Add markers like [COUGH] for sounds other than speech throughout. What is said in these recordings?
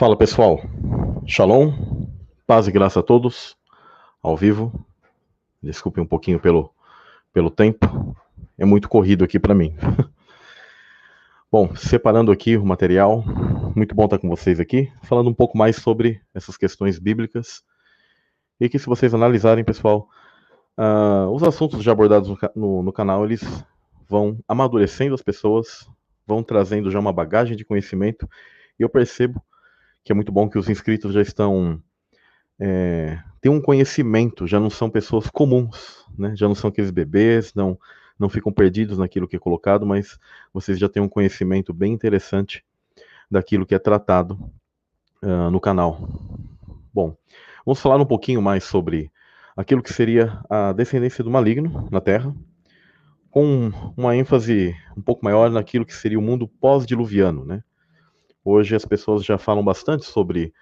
Fala pessoal, Shalom, paz e graça a todos, ao vivo. Desculpe um pouquinho pelo, pelo tempo, é muito corrido aqui para mim. [LAUGHS] Bom, separando aqui o material, muito bom estar com vocês aqui, falando um pouco mais sobre essas questões bíblicas. E que se vocês analisarem, pessoal, uh, os assuntos já abordados no, no, no canal, eles vão amadurecendo as pessoas, vão trazendo já uma bagagem de conhecimento, e eu percebo que é muito bom que os inscritos já estão é, têm um conhecimento, já não são pessoas comuns, né? Já não são aqueles bebês, não não ficam perdidos naquilo que é colocado, mas vocês já têm um conhecimento bem interessante daquilo que é tratado uh, no canal. Bom, vamos falar um pouquinho mais sobre aquilo que seria a descendência do maligno na Terra, com uma ênfase um pouco maior naquilo que seria o mundo pós-diluviano, né? Hoje as pessoas já falam bastante sobre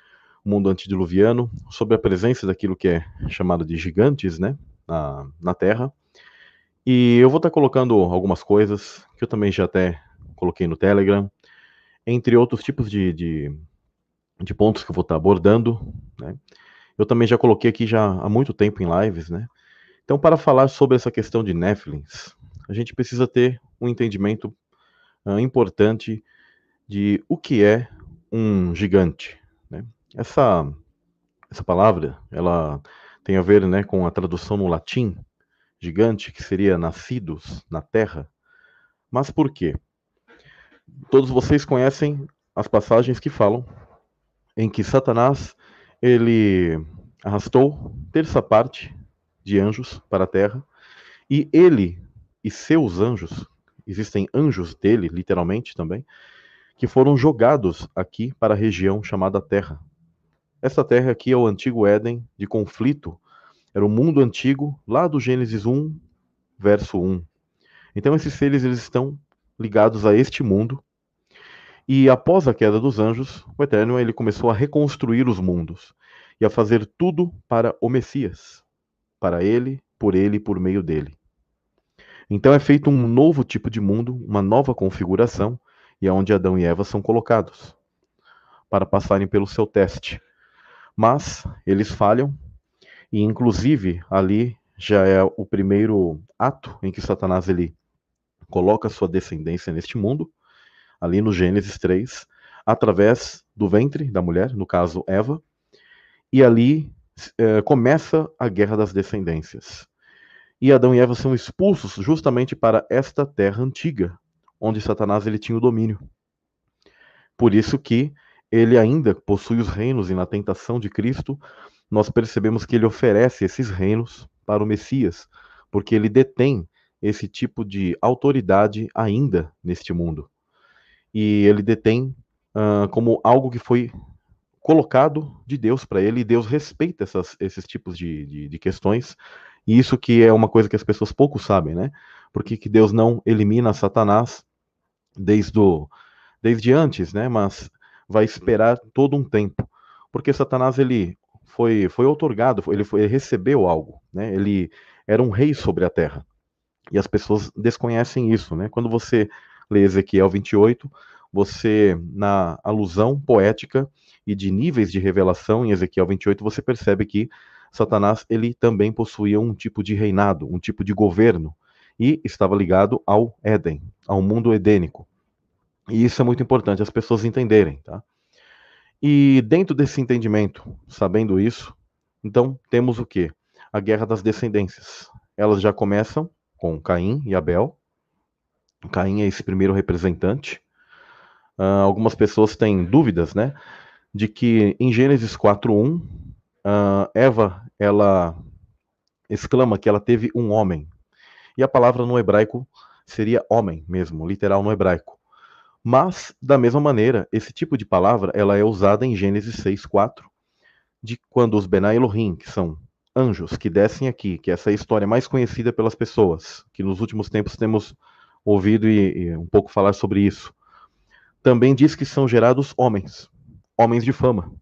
o mundo antediluviano, sobre a presença daquilo que é chamado de gigantes, né, na, na Terra. E eu vou estar colocando algumas coisas que eu também já até coloquei no Telegram, entre outros tipos de, de, de pontos que eu vou estar abordando, né. Eu também já coloquei aqui já há muito tempo em lives, né. Então, para falar sobre essa questão de Nephilims, a gente precisa ter um entendimento uh, importante de o que é um gigante. Né? Essa, essa palavra, ela tem a ver né, com a tradução no latim, gigante, que seria nascidos na terra. Mas por quê? Todos vocês conhecem as passagens que falam em que Satanás ele arrastou terça parte de anjos para a terra e ele e seus anjos, existem anjos dele, literalmente também, que foram jogados aqui para a região chamada Terra. Essa terra aqui é o antigo Éden de conflito, era o mundo antigo, lá do Gênesis 1, verso 1. Então esses seres eles estão ligados a este mundo. E após a queda dos anjos, o Eterno ele começou a reconstruir os mundos e a fazer tudo para o Messias, para ele, por ele e por meio dele. Então é feito um novo tipo de mundo, uma nova configuração, e é onde Adão e Eva são colocados para passarem pelo seu teste. Mas eles falham, e inclusive ali já é o primeiro ato em que Satanás ele coloca sua descendência neste mundo, ali no Gênesis 3, através do ventre da mulher, no caso Eva, e ali é, começa a guerra das descendências. E Adão e Eva são expulsos justamente para esta terra antiga, onde Satanás ele tinha o domínio. Por isso que ele ainda possui os reinos e na tentação de Cristo, nós percebemos que ele oferece esses reinos para o Messias, porque ele detém esse tipo de autoridade ainda neste mundo. E ele detém uh, como algo que foi colocado de Deus para ele, e Deus respeita essas, esses tipos de, de, de, questões, e isso que é uma coisa que as pessoas pouco sabem, né? Porque que Deus não elimina Satanás desde, o, desde antes, né? Mas vai esperar todo um tempo, porque Satanás ele foi foi otorgado, ele, foi, ele recebeu algo, né? Ele era um rei sobre a terra. E as pessoas desconhecem isso, né? Quando você lê Ezequiel 28, você na alusão poética e de níveis de revelação em Ezequiel 28, você percebe que Satanás ele também possuía um tipo de reinado, um tipo de governo e estava ligado ao Éden, ao mundo edênico. E isso é muito importante as pessoas entenderem, tá? E dentro desse entendimento, sabendo isso, então temos o que? A guerra das descendências. Elas já começam com Caim e Abel. Caim é esse primeiro representante. Uh, algumas pessoas têm dúvidas, né? De que em Gênesis 4.1, uh, ah, Eva, ela exclama que ela teve um homem. E a palavra no hebraico seria homem mesmo, literal no hebraico. Mas, da mesma maneira, esse tipo de palavra ela é usada em Gênesis 6,4, de quando os Benai Elohim, que são anjos que descem aqui, que essa é a história mais conhecida pelas pessoas, que nos últimos tempos temos ouvido e, e um pouco falar sobre isso. Também diz que são gerados homens, homens de fama,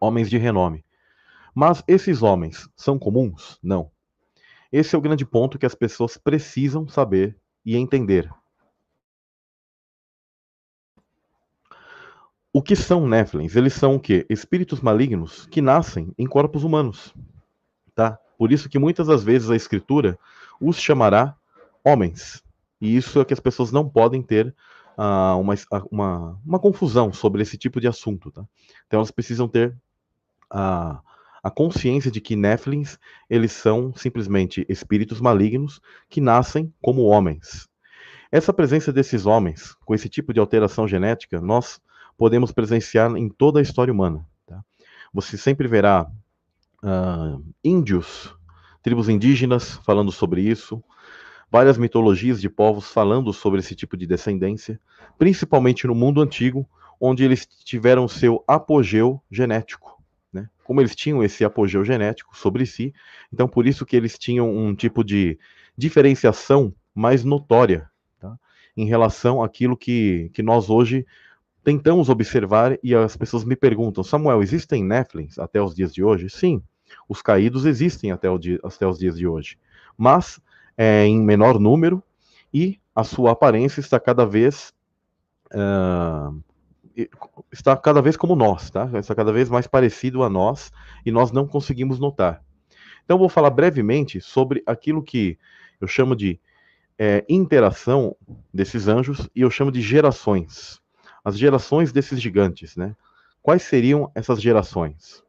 homens de renome. Mas esses homens são comuns? Não. Esse é o grande ponto que as pessoas precisam saber e entender. o que são Néflins? Eles são o quê? Espíritos malignos que nascem em corpos humanos, tá? Por isso que muitas das vezes a escritura os chamará homens. E isso é que as pessoas não podem ter uh, uma, uma, uma, confusão sobre esse tipo de assunto, tá? Então elas precisam ter a, a consciência de que Néflins, eles são simplesmente espíritos malignos que nascem como homens. Essa presença desses homens, com esse tipo de alteração genética, nós podemos presenciar em toda a história humana. Tá? Você sempre verá uh, índios, tribos indígenas falando sobre isso, várias mitologias de povos falando sobre esse tipo de descendência, principalmente no mundo antigo, onde eles tiveram seu apogeu genético. Como eles tinham esse apogeu genético sobre si, então por isso que eles tinham um tipo de diferenciação mais notória tá? em relação àquilo que, que nós hoje tentamos observar e as pessoas me perguntam, Samuel, existem Néflins até os dias de hoje? Sim, os caídos existem até, dia, até os dias de hoje, mas é, em menor número e a sua aparência está cada vez uh, está cada vez como nós, tá? Está cada vez mais parecido a nós e nós não conseguimos notar. Então vou falar brevemente sobre aquilo que eu chamo de é, interação desses anjos e eu chamo de gerações as gerações desses gigantes, né? Quais seriam essas gerações?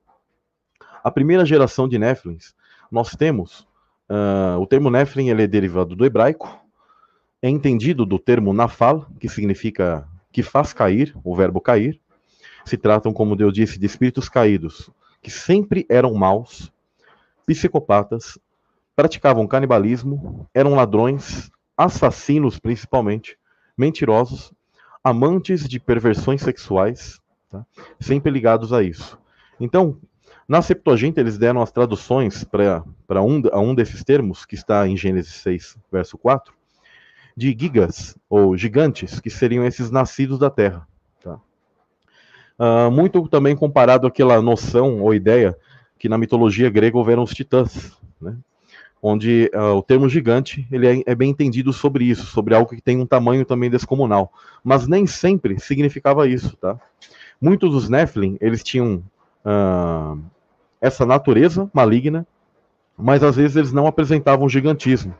A primeira geração de Néflins, nós temos, uh, o termo Néflin ele é derivado do hebraico, é entendido do termo nafal, que significa que faz cair, o verbo cair. Se tratam, como Deus disse, de espíritos caídos, que sempre eram maus, psicopatas, praticavam canibalismo, eram ladrões, assassinos principalmente, mentirosos amantes de perversões sexuais, tá? sempre ligados a isso. Então, na Septuaginta, eles deram as traduções para um, um desses termos, que está em Gênesis 6, verso 4, de gigas, ou gigantes, que seriam esses nascidos da terra. Tá? Uh, muito também comparado àquela noção ou ideia que na mitologia grega houveram os titãs. Né? onde uh, o termo gigante ele é, é, bem entendido sobre isso, sobre algo que tem um tamanho também descomunal, mas nem sempre significava isso, tá? Muitos dos Nephilim eles tinham uh, essa natureza maligna, mas às vezes eles não apresentavam gigantismo.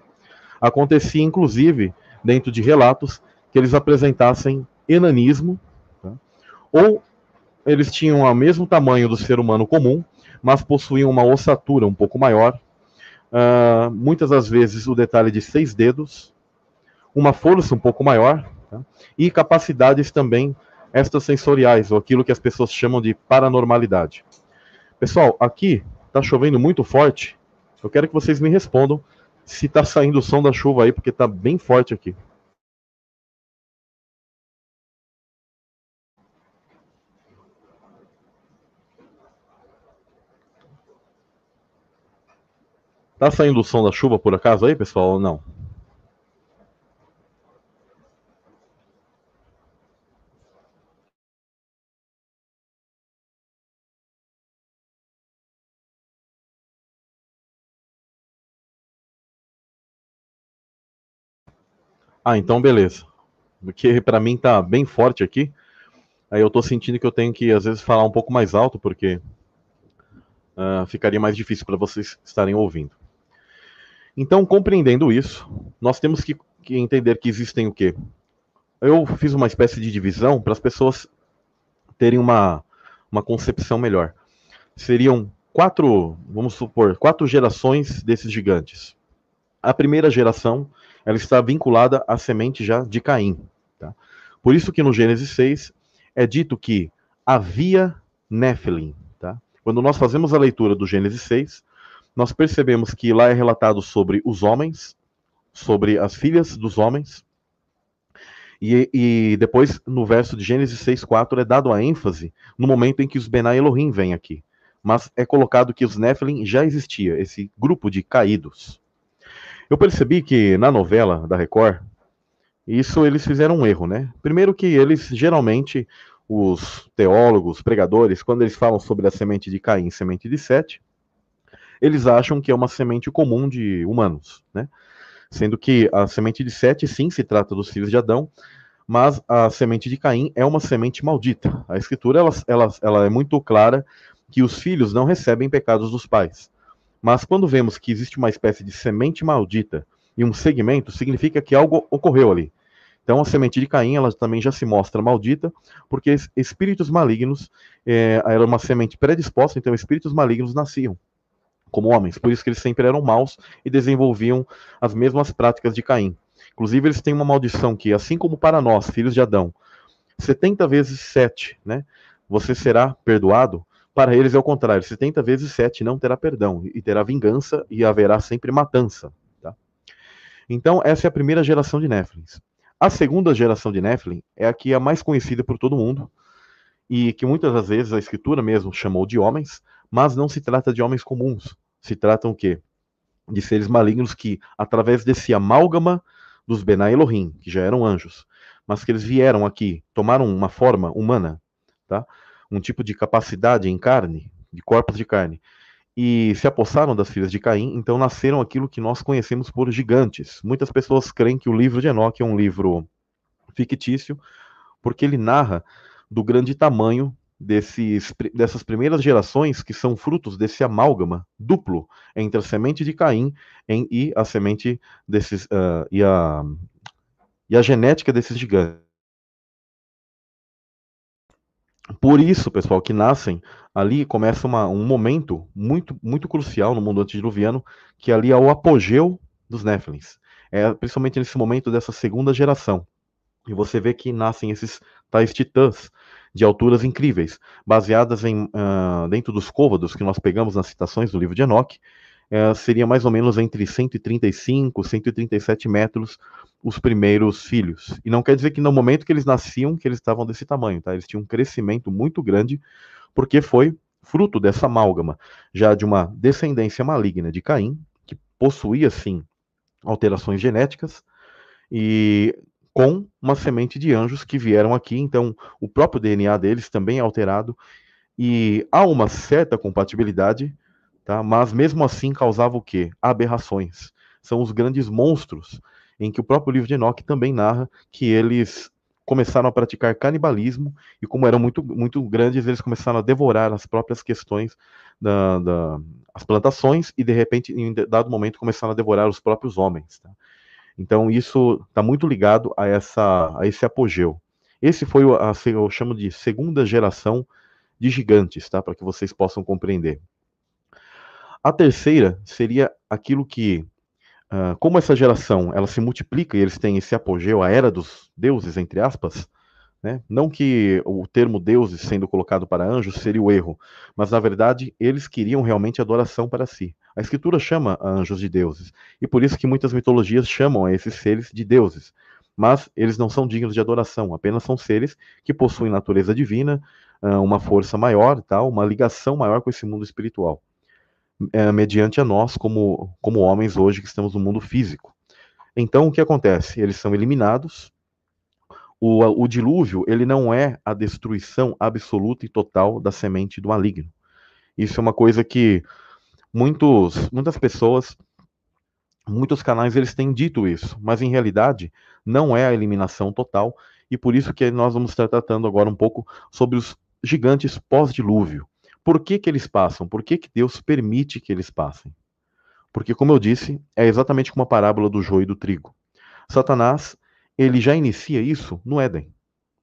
Acontecia inclusive dentro de relatos que eles apresentassem enanismo, tá? ou eles tinham o mesmo tamanho do ser humano comum, mas possuíam uma ossatura um pouco maior Uh, muitas das vezes o detalhe de seis dedos, uma força um pouco maior tá? e capacidades também extrasensoriais, ou aquilo que as pessoas chamam de paranormalidade. Pessoal, aqui está chovendo muito forte. Eu quero que vocês me respondam se está saindo o som da chuva aí, porque está bem forte aqui. Tá saindo o som da chuva por acaso aí, pessoal, ou não? Ah, então beleza. Porque para mim tá bem forte aqui. Aí eu tô sentindo que eu tenho que às vezes falar um pouco mais alto porque uh, ficaria mais difícil para vocês estarem ouvindo. Então, compreendendo isso, nós temos que, que entender que existem o quê? Eu fiz uma espécie de divisão para as pessoas terem uma, uma concepção melhor. Seriam quatro, vamos supor, quatro gerações desses gigantes. A primeira geração, ela está vinculada à semente já de Caim. Tá? Por isso que no Gênesis 6 é dito que havia Nephilim. Tá? Quando nós fazemos a leitura do Gênesis 6, nós percebemos que lá é relatado sobre os homens, sobre as filhas dos homens, e, e depois no verso de Gênesis 6,4 é dado a ênfase no momento em que os Benai Elohim vêm aqui. Mas é colocado que os Nephilim já existia, esse grupo de caídos. Eu percebi que na novela da Record, isso eles fizeram um erro, né? Primeiro que eles geralmente os teólogos, pregadores, quando eles falam sobre a semente de Caim, semente de Sete, eles acham que é uma semente comum de humanos, né? Sendo que a semente de Sete, sim, se trata dos filhos de Adão, mas a semente de Caim é uma semente maldita. A escritura ela, ela, ela é muito clara que os filhos não recebem pecados dos pais. Mas quando vemos que existe uma espécie de semente maldita e um segmento, significa que algo ocorreu ali. Então a semente de Caim ela também já se mostra maldita, porque espíritos malignos é, era uma semente predisposta, então espíritos malignos nasciam como homens, por isso que eles sempre eram maus e desenvolviam as mesmas práticas de Caim. Inclusive, eles têm uma maldição que, assim como para nós, filhos de Adão, 70 vezes 7, né? Você será perdoado. Para eles é o contrário, 70 vezes 7 não terá perdão, e terá vingança e haverá sempre matança. Tá? Então, essa é a primeira geração de Néflins. A segunda geração de Nephilim é a que é a mais conhecida por todo mundo, e que muitas das vezes a escritura mesmo chamou de homens, mas não se trata de homens comuns. Se tratam o quê? De seres malignos que, através desse amálgama dos Benai Elohim, que já eram anjos, mas que eles vieram aqui, tomaram uma forma humana, tá? Um tipo de capacidade em carne, de corpos de carne, e se apossaram das filhas de Caim, então nasceram aquilo que nós conhecemos por gigantes. Muitas pessoas creem que o livro de Enoque é um livro fictício, porque ele narra do grande tamanho desses, dessas primeiras gerações que são frutos desse amálgama duplo entre a semente de Caim em, e a semente desses uh, e, a, e a genética desses gigantes. Por isso, pessoal, que nascem ali começa uma, um momento muito muito crucial no mundo antediluviano, que ali é o apogeu dos Néfilins. É principalmente nesse momento dessa segunda geração. E você vê que nascem esses tais titãs de alturas incríveis, baseadas em uh, dentro dos côvados que nós pegamos nas citações do livro de Enoch, uh, seria mais ou menos entre 135 e 137 metros os primeiros filhos. E não quer dizer que no momento que eles nasciam que eles estavam desse tamanho, tá? Eles tinham um crescimento muito grande, porque foi fruto dessa amálgama, já de uma descendência maligna de Caim, que possuía sim alterações genéticas, e com uma semente de anjos que vieram aqui, então o próprio DNA deles também é alterado e há uma certa compatibilidade, tá? Mas mesmo assim causava o quê? Aberrações. São os grandes monstros em que o próprio livro de Enoch também narra que eles começaram a praticar canibalismo e como eram muito muito grandes, eles começaram a devorar as próprias questões da, da as plantações e de repente em dado momento começaram a devorar os próprios homens, tá? Então isso está muito ligado a, essa, a esse apogeu. Esse foi o a, eu chamo de segunda geração de gigantes, tá? Para que vocês possam compreender. A terceira seria aquilo que, uh, como essa geração ela se multiplica e eles têm esse apogeu, a era dos deuses entre aspas, né? Não que o termo deuses sendo colocado para anjos seria o erro, mas na verdade eles queriam realmente adoração para si. A escritura chama anjos de deuses, e por isso que muitas mitologias chamam a esses seres de deuses. Mas eles não são dignos de adoração, apenas são seres que possuem natureza divina, ah, uma força maior, tal, uma ligação maior com esse mundo espiritual, é, mediante a nós como, como homens hoje que estamos no mundo físico. Então o que acontece? Eles são eliminados, o, o dilúvio, ele não é a destruição absoluta e total da semente do maligno. Isso é uma coisa que muitos, muitas pessoas, muitos canais, eles têm dito isso, mas em realidade não é a eliminação total, e por isso que nós vamos estar tratando agora um pouco sobre os gigantes pós-dilúvio. Por que, que eles passam? Por que, que Deus permite que eles passem? Porque, como eu disse, é exatamente como a parábola do joio e do trigo. Satanás, ele já inicia isso no Éden.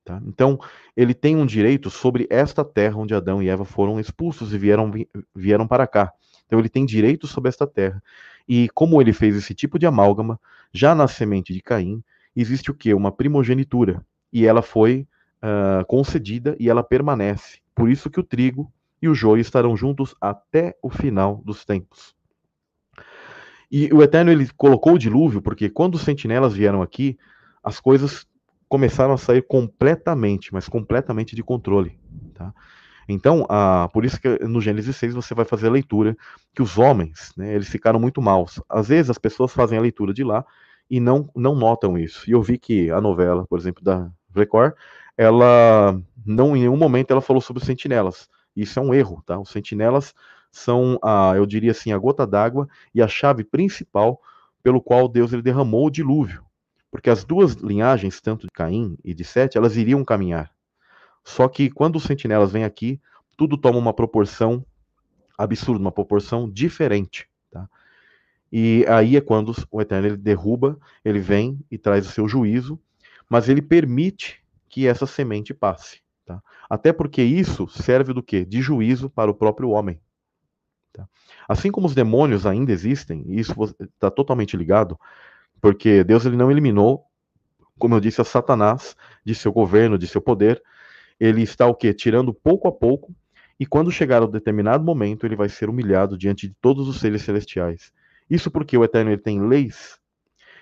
Tá? Então, ele tem um direito sobre esta terra onde Adão e Eva foram expulsos e vieram, vieram para cá. Então, ele tem direito sobre esta terra. E como ele fez esse tipo de amálgama, já na semente de Caim, existe o que? Uma primogenitura. E ela foi uh, concedida e ela permanece. Por isso que o trigo e o joio estarão juntos até o final dos tempos. E o Eterno ele colocou o dilúvio, porque quando os sentinelas vieram aqui, as coisas começaram a sair completamente, mas completamente de controle. Tá? Então, a, por isso que no Gênesis 6 você vai fazer a leitura que os homens, né, eles ficaram muito maus. Às vezes as pessoas fazem a leitura de lá e não, não notam isso. E eu vi que a novela, por exemplo, da Record, ela não em nenhum momento ela falou sobre os sentinelas. Isso é um erro, tá? Os sentinelas são, a, eu diria assim, a gota d'água e a chave principal pelo qual Deus ele derramou o dilúvio Porque as duas linhagens, tanto de Caim e de Sete, elas iriam caminhar. Só que quando os sentinelas vêm aqui, tudo toma uma proporção absurda, uma proporção diferente. Tá? E aí é quando o Eterno ele derruba, ele vem e traz o seu juízo, mas ele permite que essa semente passe. Tá? Até porque isso serve do quê? De juízo para o próprio homem. Tá? Assim como os demônios ainda existem, e isso está totalmente ligado, porque Deus ele não eliminou, como eu disse, a Satanás de seu governo, de seu poder. Ele está o quê? Tirando pouco a pouco, e quando chegar ao determinado momento, ele vai ser humilhado diante de todos os seres celestiais. Isso porque o Eterno ele tem leis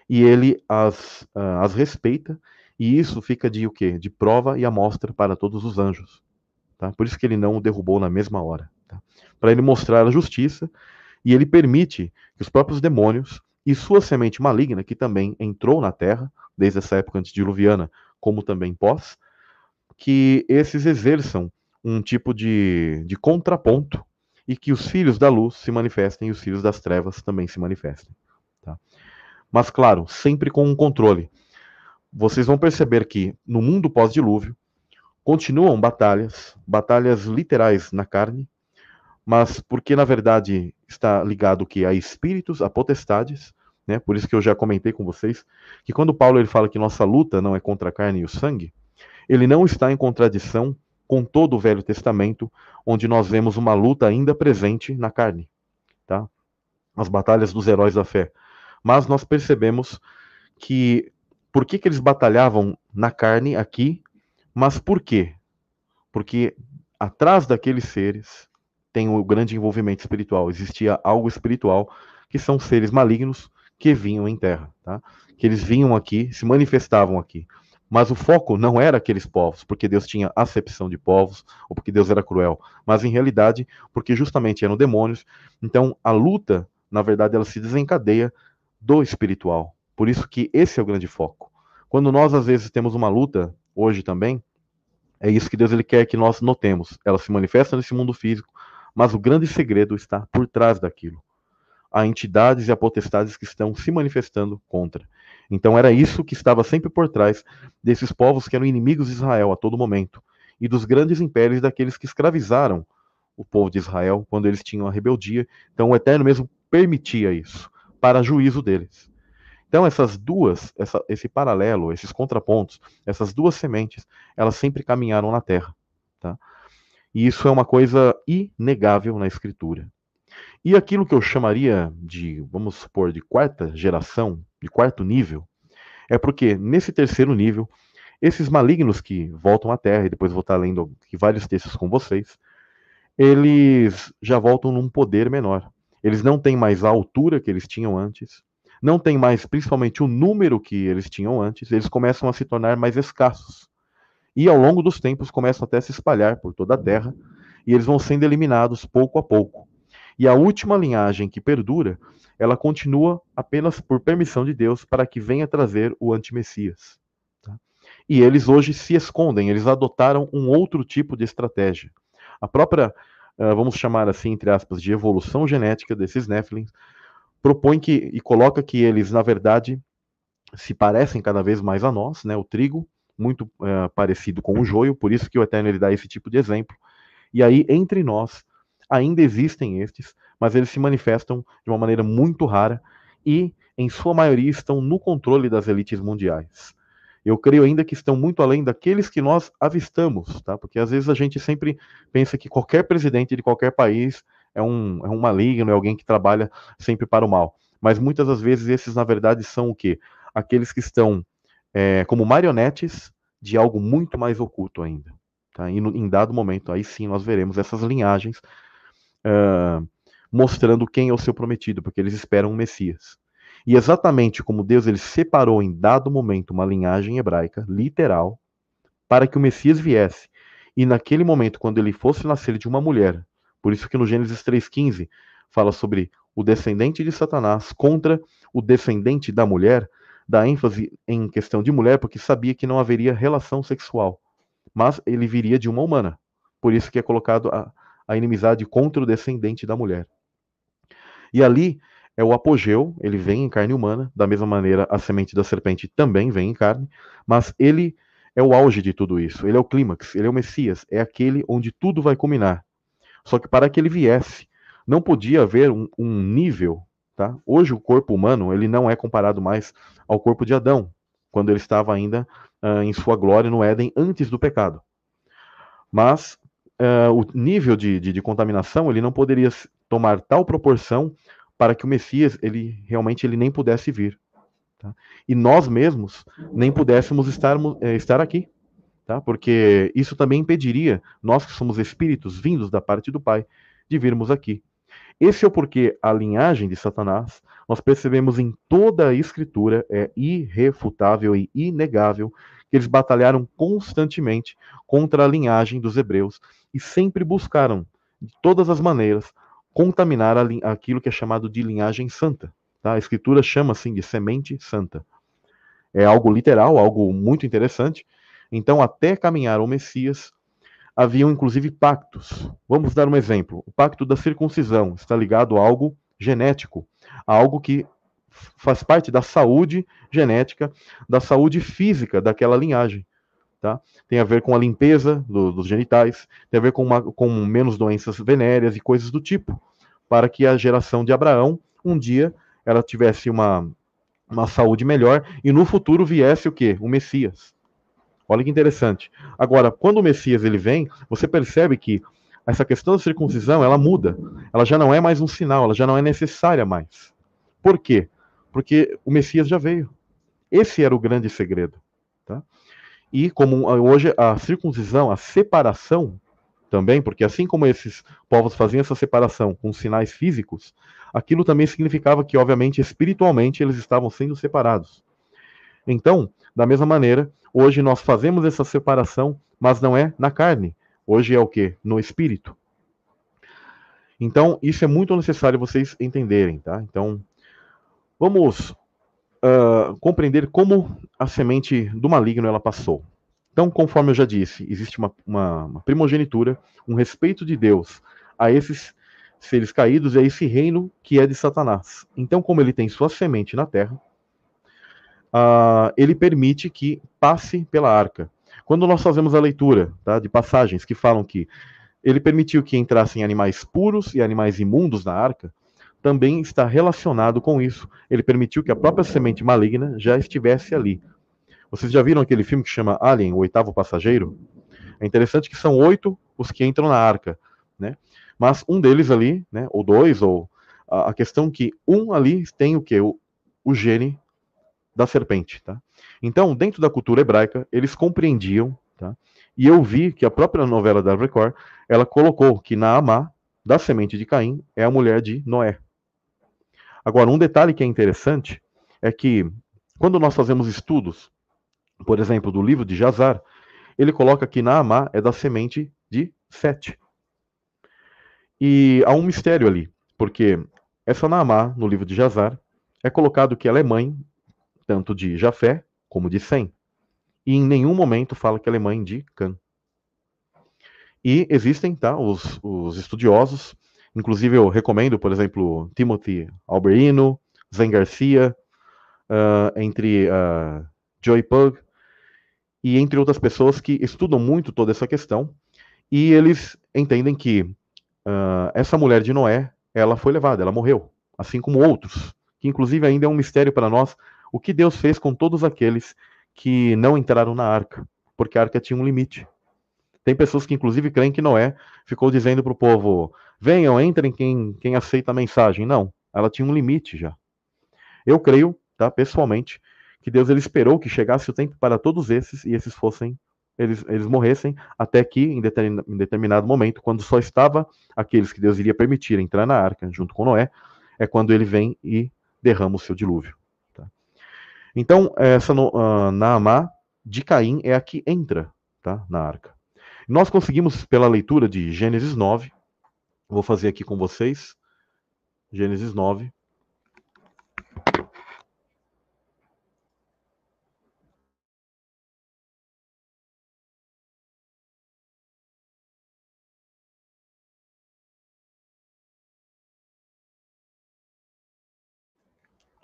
e ele as, uh, as respeita, e isso fica de o quê? De prova e amostra para todos os anjos. Tá? Por isso que ele não o derrubou na mesma hora. Tá? Para ele mostrar a justiça, e ele permite que os próprios demônios e sua semente maligna, que também entrou na terra, desde essa época antediluviana, como também pós, que esses exerçam um tipo de, de contraponto e que os filhos da luz se manifestem e os filhos das trevas também se manifestem. Tá? Mas, claro, sempre com um controle. Vocês vão perceber que no mundo pós-dilúvio continuam batalhas, batalhas literais na carne, mas porque na verdade está ligado que a espíritos, a potestades, né? Por isso que eu já comentei com vocês que quando Paulo ele fala que nossa luta não é contra a carne e o sangue, ele não está em contradição com todo o Velho Testamento, onde nós vemos uma luta ainda presente na carne, tá? As batalhas dos heróis da fé. Mas nós percebemos que por que, que eles batalhavam na carne aqui, mas por quê? Porque atrás daqueles seres tem o um grande envolvimento espiritual. Existia algo espiritual que são seres malignos que vinham em terra, tá? Que eles vinham aqui, se manifestavam aqui. Mas o foco não era aqueles povos, porque Deus tinha acepção de povos, ou porque Deus era cruel, mas em realidade, porque justamente eram demônios. Então, a luta, na verdade, ela se desencadeia do espiritual. Por isso que esse é o grande foco. Quando nós às vezes temos uma luta hoje também, é isso que Deus ele quer que nós notemos. Ela se manifesta nesse mundo físico, mas o grande segredo está por trás daquilo. Há entidades e há potestades que estão se manifestando contra. Então era isso que estava sempre por trás desses povos que eram inimigos de Israel a todo momento e dos grandes impérios daqueles que escravizaram o povo de Israel quando eles tinham a rebeldia. Então o Eterno mesmo permitia isso para juízo deles. Então essas duas, essa, esse paralelo, esses contrapontos, essas duas sementes, elas sempre caminharam na Terra, tá? E isso é uma coisa inegável na Escritura. E aquilo que eu chamaria de, vamos supor, de quarta geração, de quarto nível, é porque nesse terceiro nível, esses malignos que voltam à Terra, e depois vou estar lendo vários textos com vocês, eles já voltam num poder menor. Eles não têm mais a altura que eles tinham antes, não têm mais principalmente o número que eles tinham antes, eles começam a se tornar mais escassos e ao longo dos tempos começam até a se espalhar por toda a terra, e eles vão sendo eliminados pouco a pouco. E a última linhagem que perdura, ela continua apenas por permissão de Deus para que venha trazer o antimessias. Tá? E eles hoje se escondem, eles adotaram um outro tipo de estratégia. A própria, uh, vamos chamar assim, entre aspas, de evolução genética desses Nephilim, propõe que e coloca que eles, na verdade, se parecem cada vez mais a nós, né, o trigo, muito uh, parecido com o joio, por isso que o Eterno ele dá esse tipo de exemplo. E aí, entre nós, ainda existem estes, mas eles se manifestam de uma maneira muito rara e, em sua maioria, estão no controle das elites mundiais. Eu creio ainda que estão muito além daqueles que nós avistamos, tá? Porque às vezes a gente sempre pensa que qualquer presidente de qualquer país é um, é um maligno, é alguém que trabalha sempre para o mal. Mas muitas das vezes esses, na verdade, são o quê? Aqueles que estão é, como marionetes de algo muito mais oculto ainda. Tá? E no, em dado momento, aí sim nós veremos essas linhagens uh, mostrando quem é o seu prometido, porque eles esperam um Messias. E exatamente como Deus ele separou em dado momento uma linhagem hebraica, literal, para que o Messias viesse. E naquele momento, quando ele fosse nascer de uma mulher, por isso que no Gênesis 3,15 fala sobre o descendente de Satanás contra o descendente da mulher, dá ênfase em questão de mulher porque sabia que não haveria relação sexual, mas ele viria de uma humana. Por isso que é colocado a, a inimizade contra o descendente da mulher. E ali é o apogeu, ele vem em carne humana, da mesma maneira a semente da serpente também vem em carne, mas ele é o auge de tudo isso, ele é o clímax, ele é o Messias, é aquele onde tudo vai culminar. Só que para que ele viesse, não podia haver um, um nível, tá? Hoje o corpo humano, ele não é comparado mais ao corpo de Adão, quando ele estava ainda uh, em sua glória no Éden antes do pecado. Mas uh, o nível de, de, de, contaminação ele não poderia tomar tal proporção para que o Messias ele realmente ele nem pudesse vir. Tá? E nós mesmos nem pudéssemos estar, é, estar aqui. Tá? Porque isso também impediria, nós que somos espíritos vindos da parte do Pai, de virmos aqui. Esse é o porquê a linhagem de Satanás, nós percebemos em toda a Escritura, é irrefutável e inegável que eles batalharam constantemente contra a linhagem dos hebreus e sempre buscaram, de todas as maneiras, contaminar aquilo que é chamado de linhagem santa. Tá? A Escritura chama assim de semente santa. É algo literal, algo muito interessante. Então, até caminhar o Messias, haviam inclusive pactos. Vamos dar um exemplo. O pacto da circuncisão está ligado a algo genético, a algo que faz parte da saúde genética, da saúde física daquela linhagem. Tá? Tem a ver com a limpeza do, dos genitais, tem a ver com, uma, com menos doenças venéreas e coisas do tipo, para que a geração de Abraão, um dia, ela tivesse uma, uma saúde melhor e no futuro viesse o quê? O Messias. Olha que interessante. Agora, quando o Messias ele vem, você percebe que essa questão da circuncisão, ela muda. Ela já não é mais um sinal, ela já não é necessária mais. Por quê? Porque o Messias já veio. Esse era o grande segredo. Tá? E como hoje a circuncisão, a separação também, porque assim como esses povos faziam essa separação com sinais físicos, aquilo também significava que, obviamente, espiritualmente eles estavam sendo separados. Então, da mesma maneira, hoje nós fazemos essa separação, mas não é na carne. Hoje é o que? No espírito. Então, isso é muito necessário vocês entenderem, tá? Então, vamos uh, compreender como a semente do maligno ela passou. Então, conforme eu já disse, existe uma, uma, uma primogenitura, um respeito de Deus a esses seres caídos e a esse reino que é de Satanás. Então, como ele tem sua semente na terra, uh, ele permite que passe pela arca. Quando nós fazemos a leitura tá, de passagens que falam que ele permitiu que entrassem animais puros e animais imundos na arca, também está relacionado com isso. Ele permitiu que a própria semente maligna já estivesse ali. Vocês já viram aquele filme que chama Alien, o oitavo passageiro? É interessante que são oito os que entram na arca, né? Mas um deles ali, né, ou dois, ou a, a questão que um ali tem o que? O, o gene da serpente, tá? Então, dentro da cultura hebraica, eles compreendiam, tá? E eu vi que a própria novela da Record, ela colocou que Naamá, da semente de Caim, é a mulher de Noé. Agora, um detalhe que é interessante é que quando nós fazemos estudos por exemplo, do livro de Jazar, ele coloca que Naamá é da semente de Sete. E há um mistério ali, porque essa Naamá, no livro de Jazar, é colocado que ela é mãe tanto de Jafé como de Sem. E em nenhum momento fala que ela é mãe de Cã. E existem tá, os, os estudiosos, inclusive eu recomendo, por exemplo, Timothy Alberino, Zen Garcia, uh, entre uh, Joy Pug, e entre outras pessoas que estudam muito toda essa questão, e eles entendem que uh, essa mulher de Noé, ela foi levada, ela morreu, assim como outros, que inclusive ainda é um mistério para nós, o que Deus fez com todos aqueles que não entraram na arca, porque a arca tinha um limite. Tem pessoas que inclusive creem que Noé ficou dizendo para o povo: venham, entrem quem, quem aceita a mensagem. Não, ela tinha um limite já. Eu creio, tá, pessoalmente, que Deus ele esperou que chegasse o tempo para todos esses e esses fossem eles, eles morressem até que em determinado, em determinado momento, quando só estava aqueles que Deus iria permitir entrar na arca junto com Noé, é quando ele vem e derrama o seu dilúvio. Então essa uh, Naamá de Caim é a que entra tá, na arca. Nós conseguimos pela leitura de Gênesis 9, vou fazer aqui com vocês, Gênesis 9.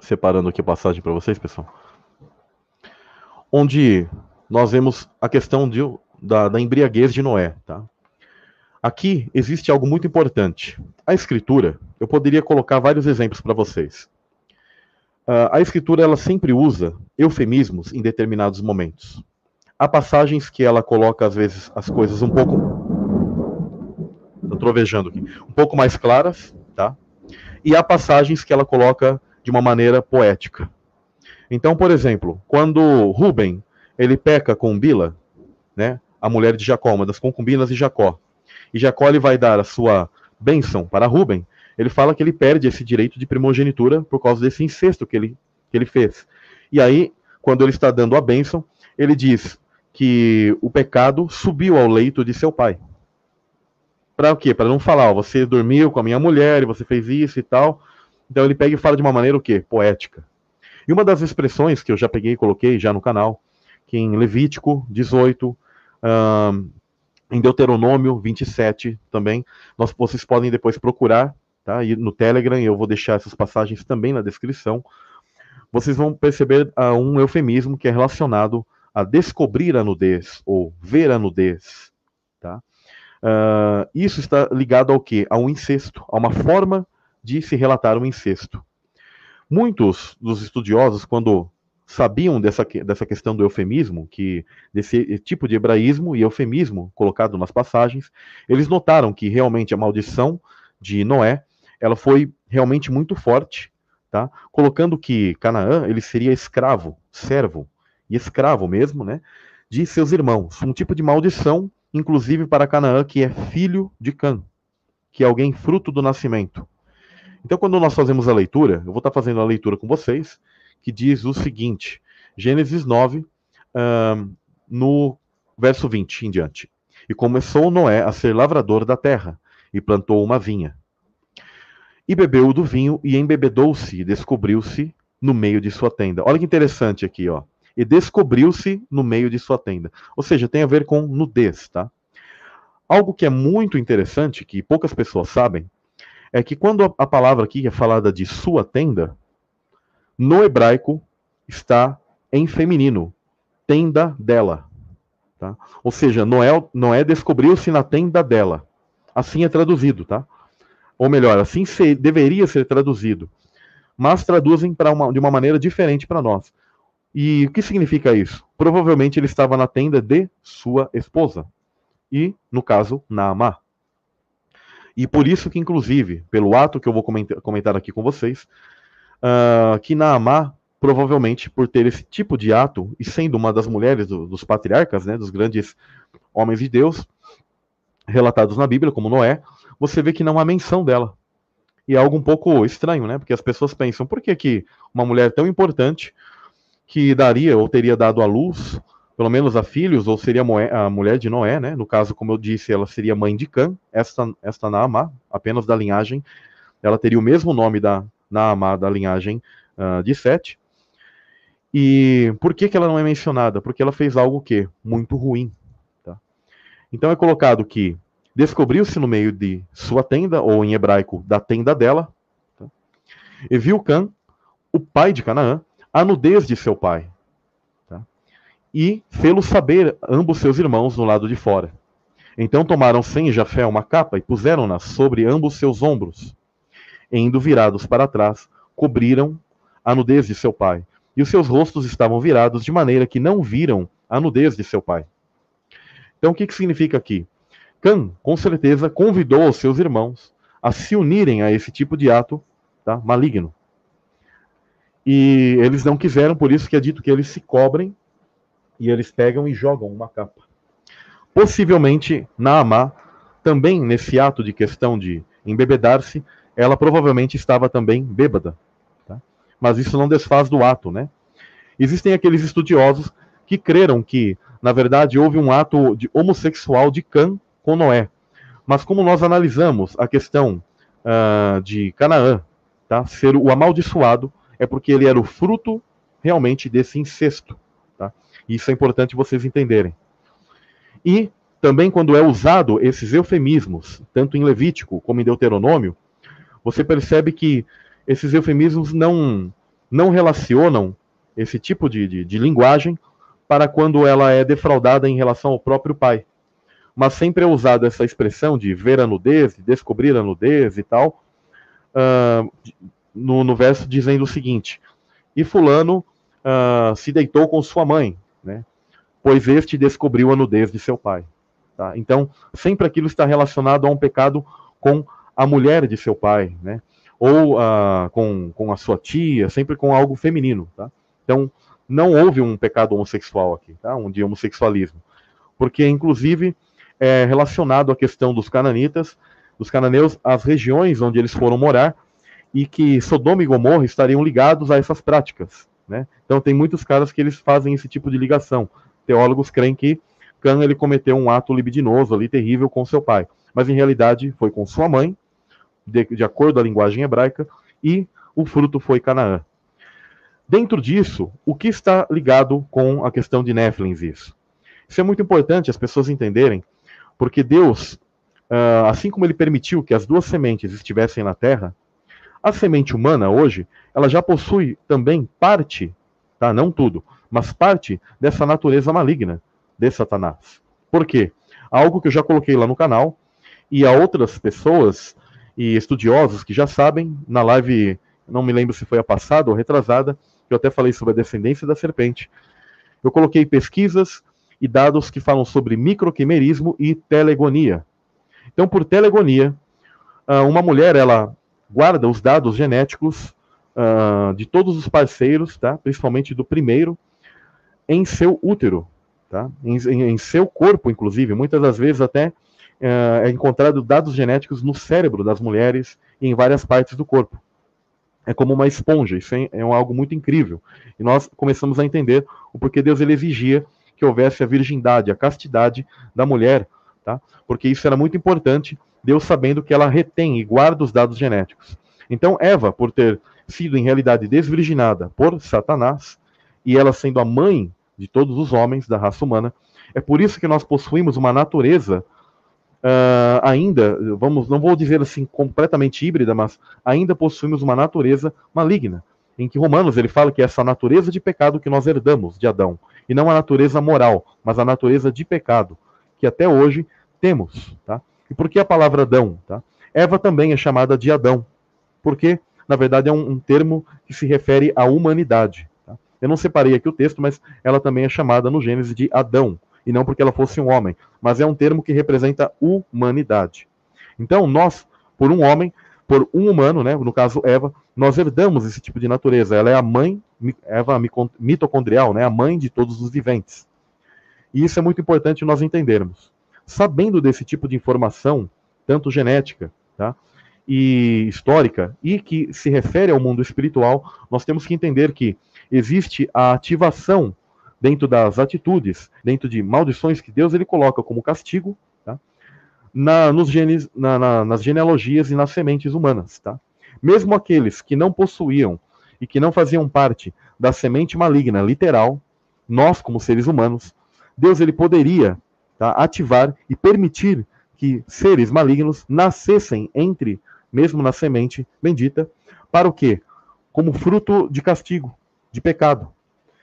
Separando aqui a passagem para vocês, pessoal. Onde nós vemos a questão de, da, da embriaguez de Noé, tá? Aqui existe algo muito importante. A escritura, eu poderia colocar vários exemplos para vocês. Uh, a escritura ela sempre usa eufemismos em determinados momentos. Há passagens que ela coloca às vezes as coisas um pouco, estou trovejando aqui, um pouco mais claras, tá? E há passagens que ela coloca de uma maneira poética. Então, por exemplo, quando Rubem ele peca com Bila, né? A mulher de Jacó, uma das concubinas de Jacó e Jacó ele vai dar a sua bênção para Ruben, ele fala que ele perde esse direito de primogenitura por causa desse incesto que ele, que ele fez. E aí, quando ele está dando a bênção, ele diz que o pecado subiu ao leito de seu pai. Para o quê? Para não falar, ó, você dormiu com a minha mulher e você fez isso e tal. Então ele pega e fala de uma maneira o quê? Poética. E uma das expressões que eu já peguei e coloquei já no canal, que em Levítico 18, um, em Deuteronômio 27 também. Nós, vocês podem depois procurar tá? E no Telegram, eu vou deixar essas passagens também na descrição. Vocês vão perceber uh, um eufemismo que é relacionado a descobrir a nudez ou ver a nudez. Tá? Uh, isso está ligado ao que? A um incesto, a uma forma de se relatar um incesto. Muitos dos estudiosos, quando sabiam dessa, dessa questão do eufemismo, que desse tipo de hebraísmo e eufemismo colocado nas passagens, eles notaram que realmente a maldição de Noé, ela foi realmente muito forte, tá? Colocando que Canaã, ele seria escravo, servo e escravo mesmo, né, de seus irmãos. Um tipo de maldição, inclusive para Canaã, que é filho de Cã, que é alguém fruto do nascimento. Então, quando nós fazemos a leitura, eu vou estar fazendo a leitura com vocês, que diz o seguinte: Gênesis 9, um, no verso 20 em diante. E começou Noé a ser lavrador da terra, e plantou uma vinha. E bebeu do vinho, e embebedou-se, e descobriu-se no meio de sua tenda. Olha que interessante aqui, ó. E descobriu-se no meio de sua tenda. Ou seja, tem a ver com nudez, tá? Algo que é muito interessante, que poucas pessoas sabem, é que quando a palavra aqui é falada de sua tenda, no hebraico está em feminino, tenda dela. Tá? Ou seja, Noé, Noé descobriu-se na tenda dela. Assim é traduzido, tá? Ou melhor, assim se, deveria ser traduzido. Mas traduzem uma, de uma maneira diferente para nós. E o que significa isso? Provavelmente ele estava na tenda de sua esposa. E, no caso, Naamá. E por isso que, inclusive, pelo ato que eu vou comentar, aqui com vocês, uh, que Naamá, provavelmente por ter esse tipo de ato, e sendo uma das mulheres do, dos patriarcas, né, dos grandes homens de Deus, relatados na Bíblia, como Noé, você vê que não há menção dela. E é algo um pouco estranho, né? Porque as pessoas pensam, por que, que uma mulher tão importante, que daria ou teria dado à luz, pelo menos a filhos, ou seria a mulher de Noé, né? No caso, como eu disse, ela seria mãe de Cã, esta, esta Naamá, apenas da linhagem, ela teria o mesmo nome da, na amada linhagem uh, de Sete. E por que, que ela não é mencionada? Porque ela fez algo que muito ruim. Tá? Então é colocado que descobriu-se no meio de sua tenda, ou em hebraico, da tenda dela, tá? e viu Cã, o pai de Canaã, a nudez de seu pai. E fê-lo saber ambos seus irmãos no lado de fora. Então tomaram Sem e Jafé uma capa e puseram-na sobre ambos seus ombros indo virados para trás, cobriram a nudez de seu pai. E os seus rostos estavam virados de maneira que não viram a nudez de seu pai. Então, o que, que significa aqui? Cã, com certeza, convidou os seus irmãos a se unirem a esse tipo de ato tá, maligno. E eles não quiseram, por isso que é dito que eles se cobrem e eles pegam e jogam uma capa. Possivelmente, Naamá, também nesse ato de questão de embebedar-se, ela provavelmente estava também bêbada. Tá? Mas isso não desfaz do ato, né? Existem aqueles estudiosos que creram que, na verdade, houve um ato de homossexual de Cã com Noé. Mas como nós analisamos a questão uh, de Canaã, tá? ser o amaldiçoado, é porque ele era o fruto realmente desse incesto. Isso é importante vocês entenderem. E também quando é usado esses eufemismos, tanto em Levítico como em Deuteronômio, você percebe que esses eufemismos não não relacionam esse tipo de, de, de linguagem para quando ela é defraudada em relação ao próprio pai. Mas sempre é usada essa expressão de ver a nudez, de descobrir a nudez e tal, uh, no, no, verso dizendo o seguinte: E Fulano uh, se deitou com sua mãe, né? pois este descobriu a nudez de seu pai. Tá? Então, sempre aquilo está relacionado a um pecado com a mulher de seu pai, né? ou uh, com, com a sua tia, sempre com algo feminino. Tá? Então, não houve um pecado homossexual aqui, tá? um de homossexualismo. Porque, inclusive, é relacionado à questão dos cananitas, dos cananeus, as regiões onde eles foram morar, e que Sodoma e Gomorra estariam ligados a essas práticas. Né? Então, tem muitos caras que eles fazem esse tipo de ligação. Teólogos creem que Cã ele cometeu um ato libidinoso ali terrível com seu pai, mas em realidade foi com sua mãe, de, de acordo a linguagem hebraica, e o fruto foi Canaã. Dentro disso, o que está ligado com a questão de Nephilim isso? Isso é muito importante as pessoas entenderem, porque Deus, ah, assim como ele permitiu que as duas sementes estivessem na terra, a semente humana hoje, ela já possui também parte, tá? Não tudo, mas parte dessa natureza maligna de Satanás. Por quê? Algo que eu já coloquei lá no canal e há outras pessoas e estudiosos que já sabem, na live, não me lembro se foi a passada ou retrasada, eu até falei sobre a descendência da serpente. Eu coloquei pesquisas e dados que falam sobre microquimerismo e telegonia. Então, por telegonia, ah, uma mulher ela guarda os dados genéticos uh, de todos os parceiros, tá? principalmente do primeiro, em seu útero, tá? em, em, em seu corpo, inclusive. Muitas das vezes até uh, é encontrado dados genéticos no cérebro das mulheres e em várias partes do corpo. É como uma esponja, isso é, é algo muito incrível. E nós começamos a entender o porquê Deus ele exigia que houvesse a virgindade, a castidade da mulher, tá? porque isso era muito importante Deus sabendo que ela retém e guarda os dados genéticos. Então, Eva, por ter sido em realidade desvirginada por Satanás, e ela sendo a mãe de todos os homens da raça humana, é por isso que nós possuímos uma natureza uh, ainda, vamos, não vou dizer assim completamente híbrida, mas ainda possuímos uma natureza maligna, em que Romanos ele fala que é essa natureza de pecado que nós herdamos de Adão, e não a natureza moral, mas a natureza de pecado, que até hoje temos, tá? E por que a palavra Adão? Tá? Eva também é chamada de Adão, porque, na verdade, é um, um termo que se refere à humanidade. Tá? Eu não separei aqui o texto, mas ela também é chamada no Gênesis de Adão, e não porque ela fosse um homem, mas é um termo que representa humanidade. Então, nós, por um homem, por um humano, né, no caso Eva, nós herdamos esse tipo de natureza. Ela é a mãe, Eva mitocondrial, né, a mãe de todos os viventes. E isso é muito importante nós entendermos sabendo desse tipo de informação, tanto genética tá, e histórica, e que se refere ao mundo espiritual, nós temos que entender que existe a ativação dentro das atitudes, dentro de maldições que Deus ele coloca como castigo, tá, na, nos genes, na, na, nas genealogias e nas sementes humanas. Tá? Mesmo aqueles que não possuíam e que não faziam parte da semente maligna literal, nós, como seres humanos, Deus ele poderia tá? ativar e permitir que seres malignos nascessem entre, mesmo na semente bendita, para o quê? Como fruto de castigo, de pecado.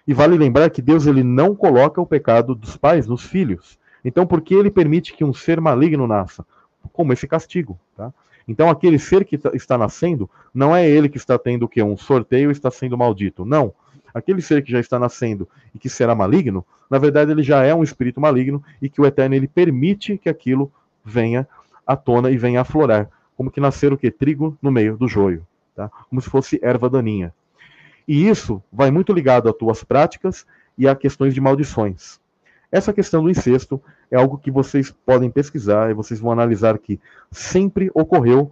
E vale lembrar que Deus ele não coloca o pecado dos pais nos filhos. Então, por que ele permite que um ser maligno nasça? Como esse castigo, tá? Então, aquele ser que tá, está nascendo, não é ele que está tendo o quê? Um sorteio está sendo maldito. Não aquele ser que já está nascendo e que será maligno, na verdade ele já é um espírito maligno e que o Eterno ele permite que aquilo venha à tona e venha a florar, como que nascer o que trigo no meio do joio, tá? Como se fosse erva daninha. E isso vai muito ligado a tuas práticas e a questões de maldições. Essa questão do incesto é algo que vocês podem pesquisar e vocês vão analisar que sempre ocorreu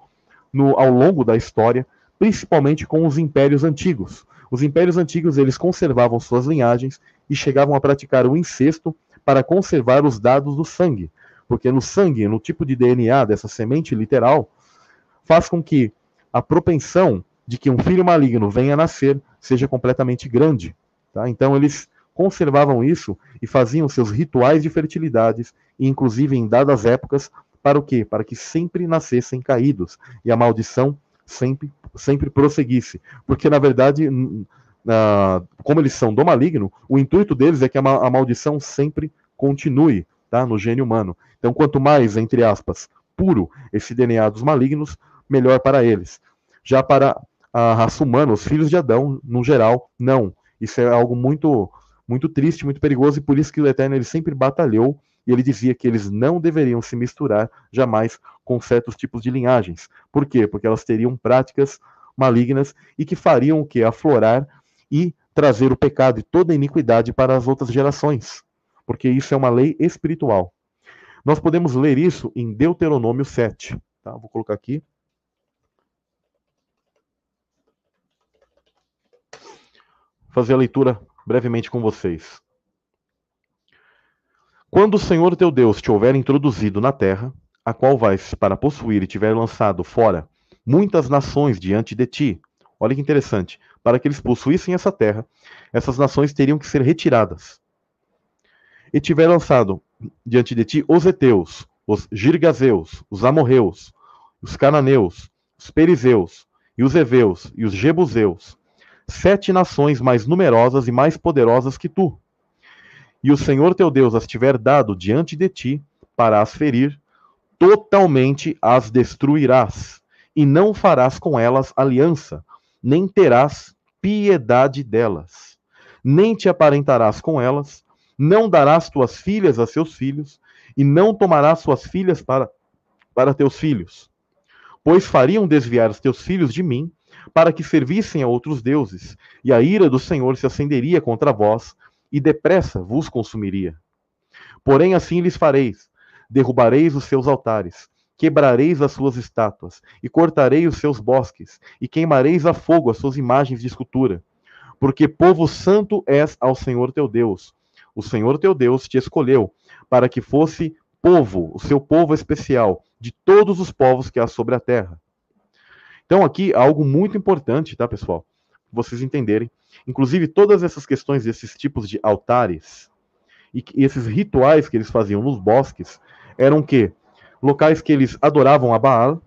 no, ao longo da história, principalmente com os impérios antigos. Os impérios antigos eles conservavam suas linhagens e chegavam a praticar o incesto para conservar os dados do sangue, porque no sangue, no tipo de DNA dessa semente literal, faz com que a propensão de que um filho maligno venha a nascer seja completamente grande. Tá? Então eles conservavam isso e faziam seus rituais de fertilidades, inclusive em dadas épocas, para o quê? Para que sempre nascessem caídos e a maldição sempre, sempre prosseguisse. Porque, na verdade, como eles são do maligno, o intuito deles é que a, a maldição sempre continue tá, no gênio humano. Então, quanto mais, entre aspas, puro esse DNA dos malignos, melhor para eles. Já para a raça humana, os filhos de Adão, no geral, não. Isso é algo muito muito triste, muito perigoso, e por isso que o Eterno ele sempre batalhou e ele dizia que eles não deveriam se misturar jamais com certos tipos de linhagens. Por quê? Porque elas teriam práticas malignas e que fariam o que? Aflorar e trazer o pecado e toda a iniquidade para as outras gerações. Porque isso é uma lei espiritual. Nós podemos ler isso em Deuteronômio 7. Tá? Vou colocar aqui. Fazer a leitura brevemente com vocês. Quando o Senhor teu Deus te houver introduzido na terra, a qual vais para possuir e tiver lançado fora muitas nações diante de ti, olha que interessante, para que eles possuíssem essa terra, essas nações teriam que ser retiradas. E tiver lançado diante de ti os heteus, os girgazeus, os amorreus, os cananeus, os perizeus, e os heveus, e os jebuseus, sete nações mais numerosas e mais poderosas que tu. E o Senhor teu Deus as tiver dado diante de ti para as ferir, totalmente as destruirás, e não farás com elas aliança, nem terás piedade delas, nem te aparentarás com elas, não darás tuas filhas a seus filhos, e não tomarás suas filhas para, para teus filhos, pois fariam desviar os teus filhos de mim, para que servissem a outros deuses, e a ira do Senhor se acenderia contra vós, e depressa vos consumiria. Porém, assim lhes fareis: derrubareis os seus altares, quebrareis as suas estátuas, e cortareis os seus bosques, e queimareis a fogo as suas imagens de escultura. Porque povo santo és ao Senhor teu Deus. O Senhor teu Deus te escolheu para que fosse povo, o seu povo especial, de todos os povos que há sobre a terra. Então, aqui, algo muito importante, tá, pessoal? Vocês entenderem. Inclusive, todas essas questões desses tipos de altares e, e esses rituais que eles faziam nos bosques eram que locais que eles adoravam a Baal,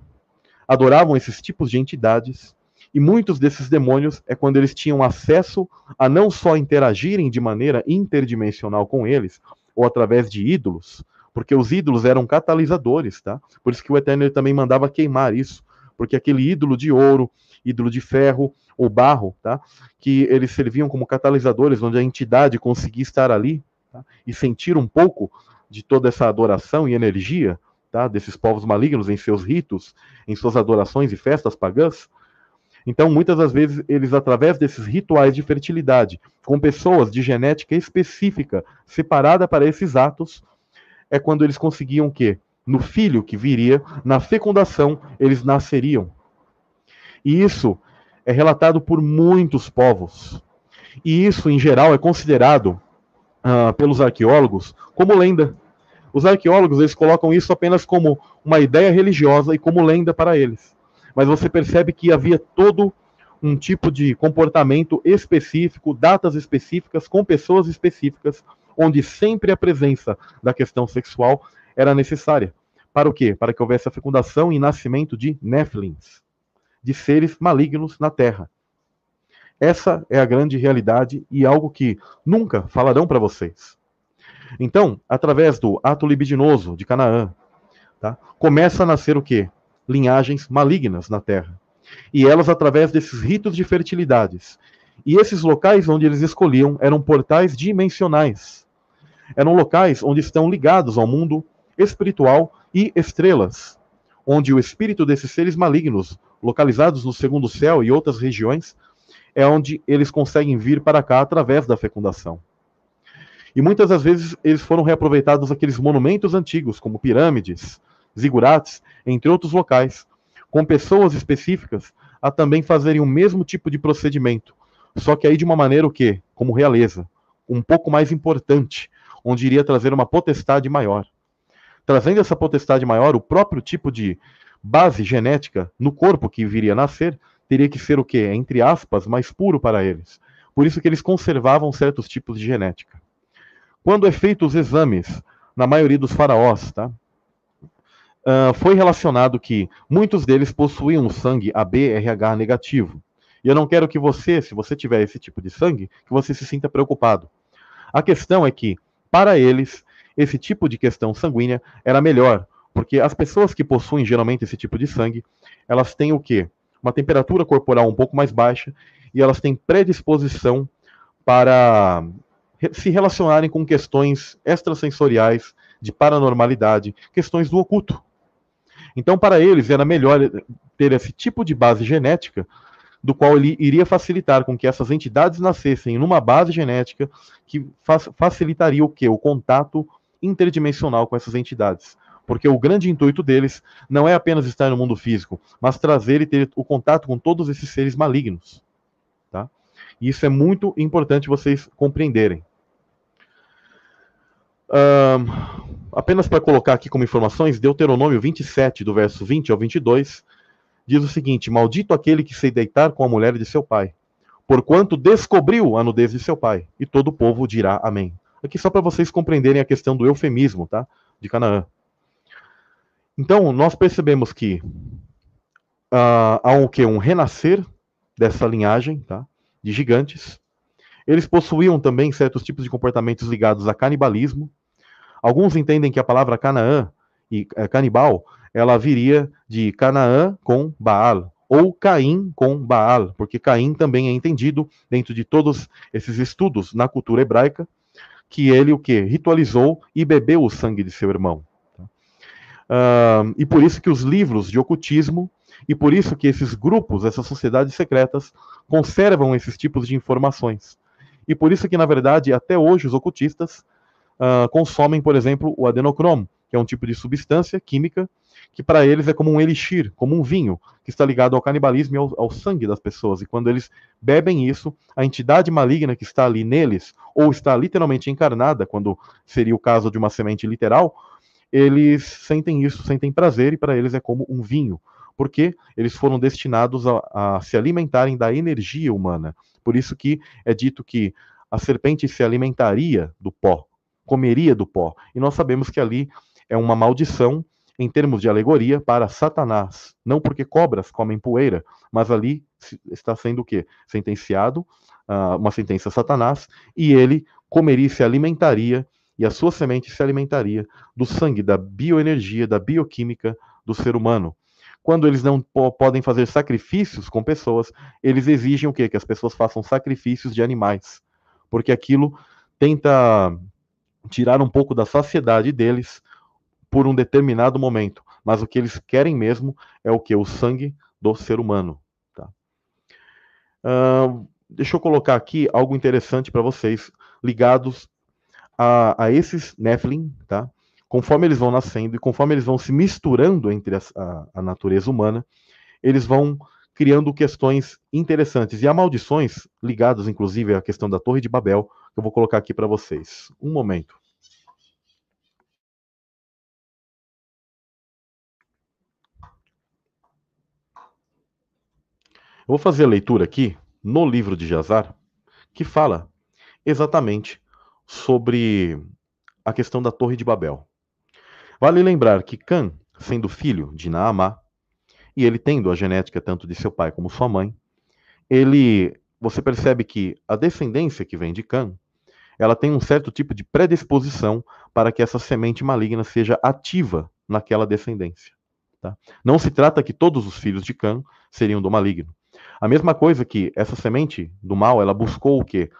adoravam esses tipos de entidades, e muitos desses demônios é quando eles tinham acesso a não só interagirem de maneira interdimensional com eles, ou através de ídolos, porque os ídolos eram catalisadores, tá? Por isso que o Eterno também mandava queimar isso, porque aquele ídolo de ouro, ídolo de ferro ou barro, tá? Que eles serviam como catalisadores, onde a entidade conseguia estar ali tá? e sentir um pouco de toda essa adoração e energia, tá? Desses povos malignos em seus ritos, em suas adorações e festas pagãs. Então, muitas das vezes, eles, através desses rituais de fertilidade, com pessoas de genética específica, separada para esses atos, é quando eles conseguiam que, no filho que viria, na fecundação, eles nasceriam. E isso é relatado por muitos povos. E isso, em geral, é considerado uh, pelos arqueólogos como lenda. Os arqueólogos eles colocam isso apenas como uma ideia religiosa e como lenda para eles mas você percebe que havia todo um tipo de comportamento específico, datas específicas, com pessoas específicas, onde sempre a presença da questão sexual era necessária. Para o quê? Para que houvesse a fecundação e nascimento de Nephilims, de seres malignos na Terra. Essa é a grande realidade e algo que nunca falarão para vocês. Então, através do ato libidinoso de Canaã, tá, começa a nascer o quê? linhagens malignas na terra. E elas através desses ritos de fertilidades. E esses locais onde eles escolhiam eram portais dimensionais. Eram locais onde estão ligados ao mundo espiritual e estrelas, onde o espírito desses seres malignos, localizados no segundo céu e outras regiões, é onde eles conseguem vir para cá através da fecundação. E muitas das vezes eles foram reaproveitados aqueles monumentos antigos, como pirâmides, zigurates, entre outros locais, com pessoas específicas a também fazerem o mesmo tipo de procedimento, só que aí de uma maneira o quê? Como realeza, um pouco mais importante, onde iria trazer uma potestade maior. Trazendo essa potestade maior, o próprio tipo de base genética no corpo que viria a nascer teria que ser o quê? Entre aspas, mais puro para eles. Por isso que eles conservavam certos tipos de genética. Quando é feito os exames, na maioria dos faraós, tá? uh, foi relacionado que muitos deles possuíam sangue ABRH negativo. E eu não quero que você, se você tiver esse tipo de sangue, que você se sinta preocupado. A questão é que, para eles, esse tipo de questão sanguínea era melhor, porque as pessoas que possuem geralmente esse tipo de sangue, elas têm o quê? Uma temperatura corporal um pouco mais baixa e elas têm predisposição para se relacionarem com questões extrasensoriais, de paranormalidade, questões do oculto. Então, para eles, era melhor ter esse tipo de base genética, do qual ele iria facilitar com que essas entidades nascessem numa base genética que facilitaria o que? O contato interdimensional com essas entidades. Porque o grande intuito deles não é apenas estar no mundo físico, mas trazer e ter o contato com todos esses seres malignos. Tá? E isso é muito importante vocês compreenderem. Um, apenas para colocar aqui como informações, Deuteronômio 27, do verso 20 ao 22, diz o seguinte: Maldito aquele que se deitar com a mulher de seu pai, porquanto descobriu a nudez de seu pai, e todo o povo dirá amém. Aqui só para vocês compreenderem a questão do eufemismo, tá? De Canaã. Então, nós percebemos que uh, há um, que, um renascer dessa linhagem, tá? De gigantes. Eles possuíam também certos tipos de comportamentos ligados a canibalismo, Alguns entendem que a palavra Canaã e é, canibal, ela viria de Canaã com Baal, ou Caim com Baal, porque Caim também é entendido dentro de todos esses estudos na cultura hebraica, que ele o que ritualizou e bebeu o sangue de seu irmão. Uh, e por isso que os livros de ocultismo e por isso que esses grupos, essas sociedades secretas, conservam esses tipos de informações. E por isso que, na verdade, até hoje os ocultistas uh, consomem, por exemplo, o adenocromo, que é um tipo de substância química que para eles é como um elixir, como um vinho, que está ligado ao canibalismo e ao, ao, sangue das pessoas. E quando eles bebem isso, a entidade maligna que está ali neles, ou está literalmente encarnada, quando seria o caso de uma semente literal, eles sentem isso, sentem prazer, e para eles é como um vinho, porque eles foram destinados a, a se alimentarem da energia humana. Por isso que é dito que a serpente se alimentaria do pó, comeria do pó. E nós sabemos que ali é uma maldição em termos de alegoria para Satanás. Não porque cobras comem poeira, mas ali está sendo o quê? Sentenciado, uh, uma sentença Satanás, e ele comeria e se alimentaria, e a sua semente se alimentaria do sangue, da bioenergia, da bioquímica do ser humano. Quando eles não podem fazer sacrifícios com pessoas, eles exigem o quê? Que as pessoas façam sacrifícios de animais. Porque aquilo tenta tirar um pouco da saciedade deles por um determinado momento. Mas o que eles querem mesmo é o que? O sangue do ser humano. Tá? Uh, deixa eu colocar aqui algo interessante para vocês, ligados a, a, esses Nephilim, tá? Conforme eles vão nascendo e conforme eles vão se misturando entre a, a, a natureza humana, eles vão criando questões interessantes e há maldições ligadas, inclusive, à questão da Torre de Babel, que eu vou colocar aqui para vocês. Um momento. Vou fazer a leitura aqui no livro de Jazar, que fala exatamente sobre a questão da Torre de Babel. Vale lembrar que Cã, sendo filho de Naamá, e ele tendo a genética tanto de seu pai como sua mãe, ele, você percebe que a descendência que vem de Cã ela tem um certo tipo de predisposição para que essa semente maligna seja ativa naquela descendência. Tá? Não se trata que todos os filhos de Cã seriam do maligno. A mesma coisa que essa semente do mal, ela buscou o quê?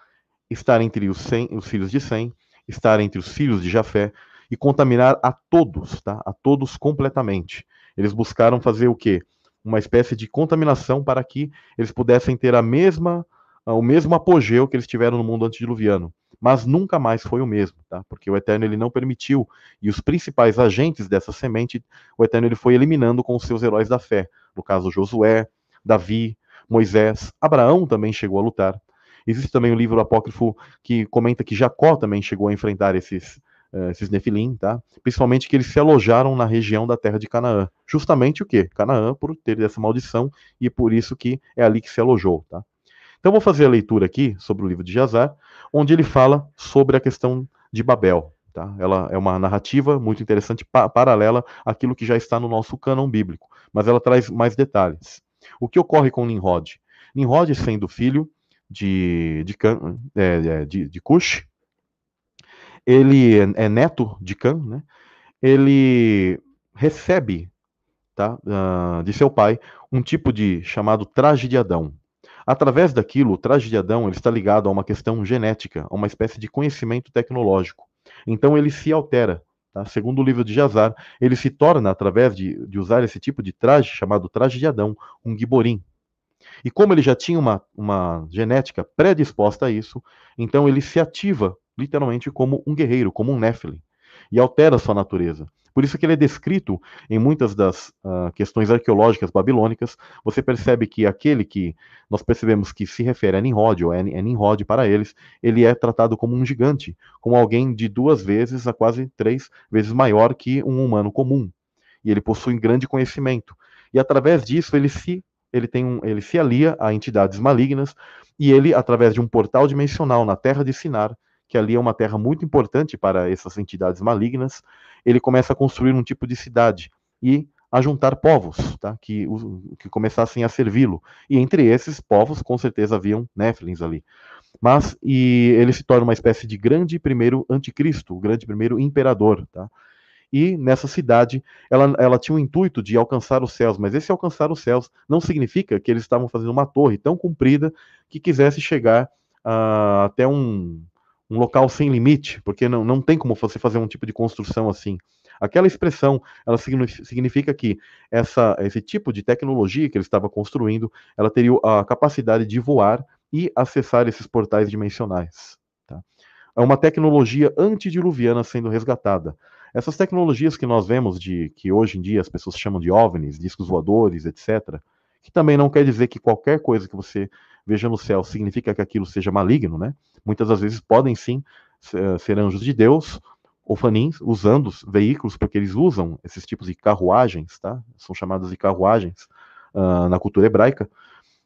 Estar entre os, Sem, os filhos de Sem, estar entre os filhos de Jafé e contaminar a todos, tá? A todos completamente. Eles buscaram fazer o quê? Uma espécie de contaminação para que eles pudessem ter a mesma, o mesmo apogeu que eles tiveram no mundo antediluviano mas nunca mais foi o mesmo, tá? Porque o Eterno ele não permitiu e os principais agentes dessa semente, o Eterno ele foi eliminando com os seus heróis da fé, no caso Josué, Davi, Moisés, Abraão também chegou a lutar. Existe também o um livro apócrifo que comenta que Jacó também chegou a enfrentar esses uh, esses nefilim, tá? Principalmente que eles se alojaram na região da terra de Canaã. Justamente o quê? Canaã por ter essa maldição e por isso que é ali que se alojou, tá? Então vou fazer a leitura aqui sobre o livro de Jazar, onde ele fala sobre a questão de Babel. Tá? Ela é uma narrativa muito interessante, pa paralela àquilo que já está no nosso cânon bíblico, mas ela traz mais detalhes. O que ocorre com Nimrod? Nimrod, sendo filho de, de, Can, é, é, de, de Cush, ele é, é neto de Cã, né? ele recebe tá, uh, de seu pai um tipo de chamado traje de Adão. Através daquilo, o traje de Adão ele está ligado a uma questão genética, a uma espécie de conhecimento tecnológico. Então ele se altera. Tá? Segundo o livro de Jazar, ele se torna, através de, de usar esse tipo de traje, chamado traje de Adão, um giborim. E como ele já tinha uma, uma genética predisposta a isso, então ele se ativa literalmente como um guerreiro, como um Nephilim, e altera sua natureza. Por isso que ele é descrito em muitas das uh, questões arqueológicas babilônicas. Você percebe que aquele que nós percebemos que se refere a Nimrod, ou é, é Nimrod para eles, ele é tratado como um gigante, como alguém de duas vezes a quase três vezes maior que um humano comum. E ele possui grande conhecimento. E através disso ele se ele tem um, ele se alia a entidades malignas e ele através de um portal dimensional na terra de Sinar, que ali é uma terra muito importante para essas entidades malignas, ele começa a construir um tipo de cidade e a juntar povos, tá? que, que começassem a servi-lo. E entre esses povos, com certeza, haviam Néfilins ali. Mas, e ele se torna uma espécie de grande primeiro anticristo, o grande primeiro imperador. Tá? E nessa cidade, ela, ela tinha o intuito de alcançar os céus, mas esse alcançar os céus não significa que eles estavam fazendo uma torre tão comprida que quisesse chegar uh, até um, um local sem limite, porque não, não tem como você fazer um tipo de construção assim. Aquela expressão, ela significa que essa, esse tipo de tecnologia que ele estava construindo, ela teria a capacidade de voar e acessar esses portais dimensionais. Tá? É uma tecnologia antediluviana sendo resgatada. Essas tecnologias que nós vemos, de que hoje em dia as pessoas chamam de OVNIs, discos voadores, etc., que também não quer dizer que qualquer coisa que você veja no céu significa que aquilo seja maligno, né? Muitas das vezes podem sim ser anjos de Deus ou fanins usando veículos, porque eles usam esses tipos de carruagens, tá? São chamadas de carruagens uh, na cultura hebraica.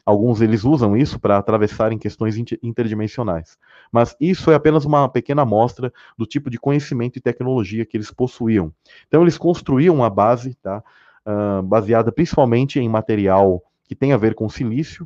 Alguns eles usam isso para atravessarem questões interdimensionais. Mas isso é apenas uma pequena amostra do tipo de conhecimento e tecnologia que eles possuíam. Então eles construíam uma base, tá? Uh, baseada principalmente em material que tem a ver com silício,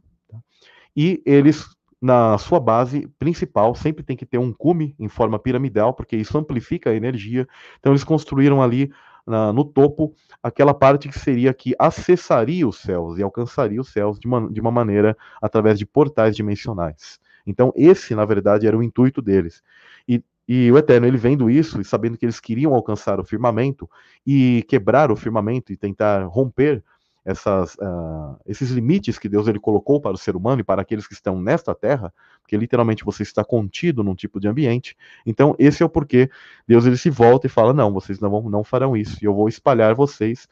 e eles, na sua base principal, sempre tem que ter um cume em forma piramidal, porque isso amplifica a energia. Então, eles construíram ali na, no topo aquela parte que seria que acessaria os céus e alcançaria os céus de uma, de uma maneira através de portais dimensionais. Então, esse, na verdade, era o intuito deles. E, e o Eterno, ele vendo isso e sabendo que eles queriam alcançar o firmamento e quebrar o firmamento e tentar romper essas, uh, esses limites que Deus ele colocou para o ser humano e para aqueles que estão nesta terra, porque literalmente você está contido num tipo de ambiente. Então, esse é o porquê Deus ele se volta e fala: Não, vocês não, vão, não farão isso, e eu vou espalhar vocês,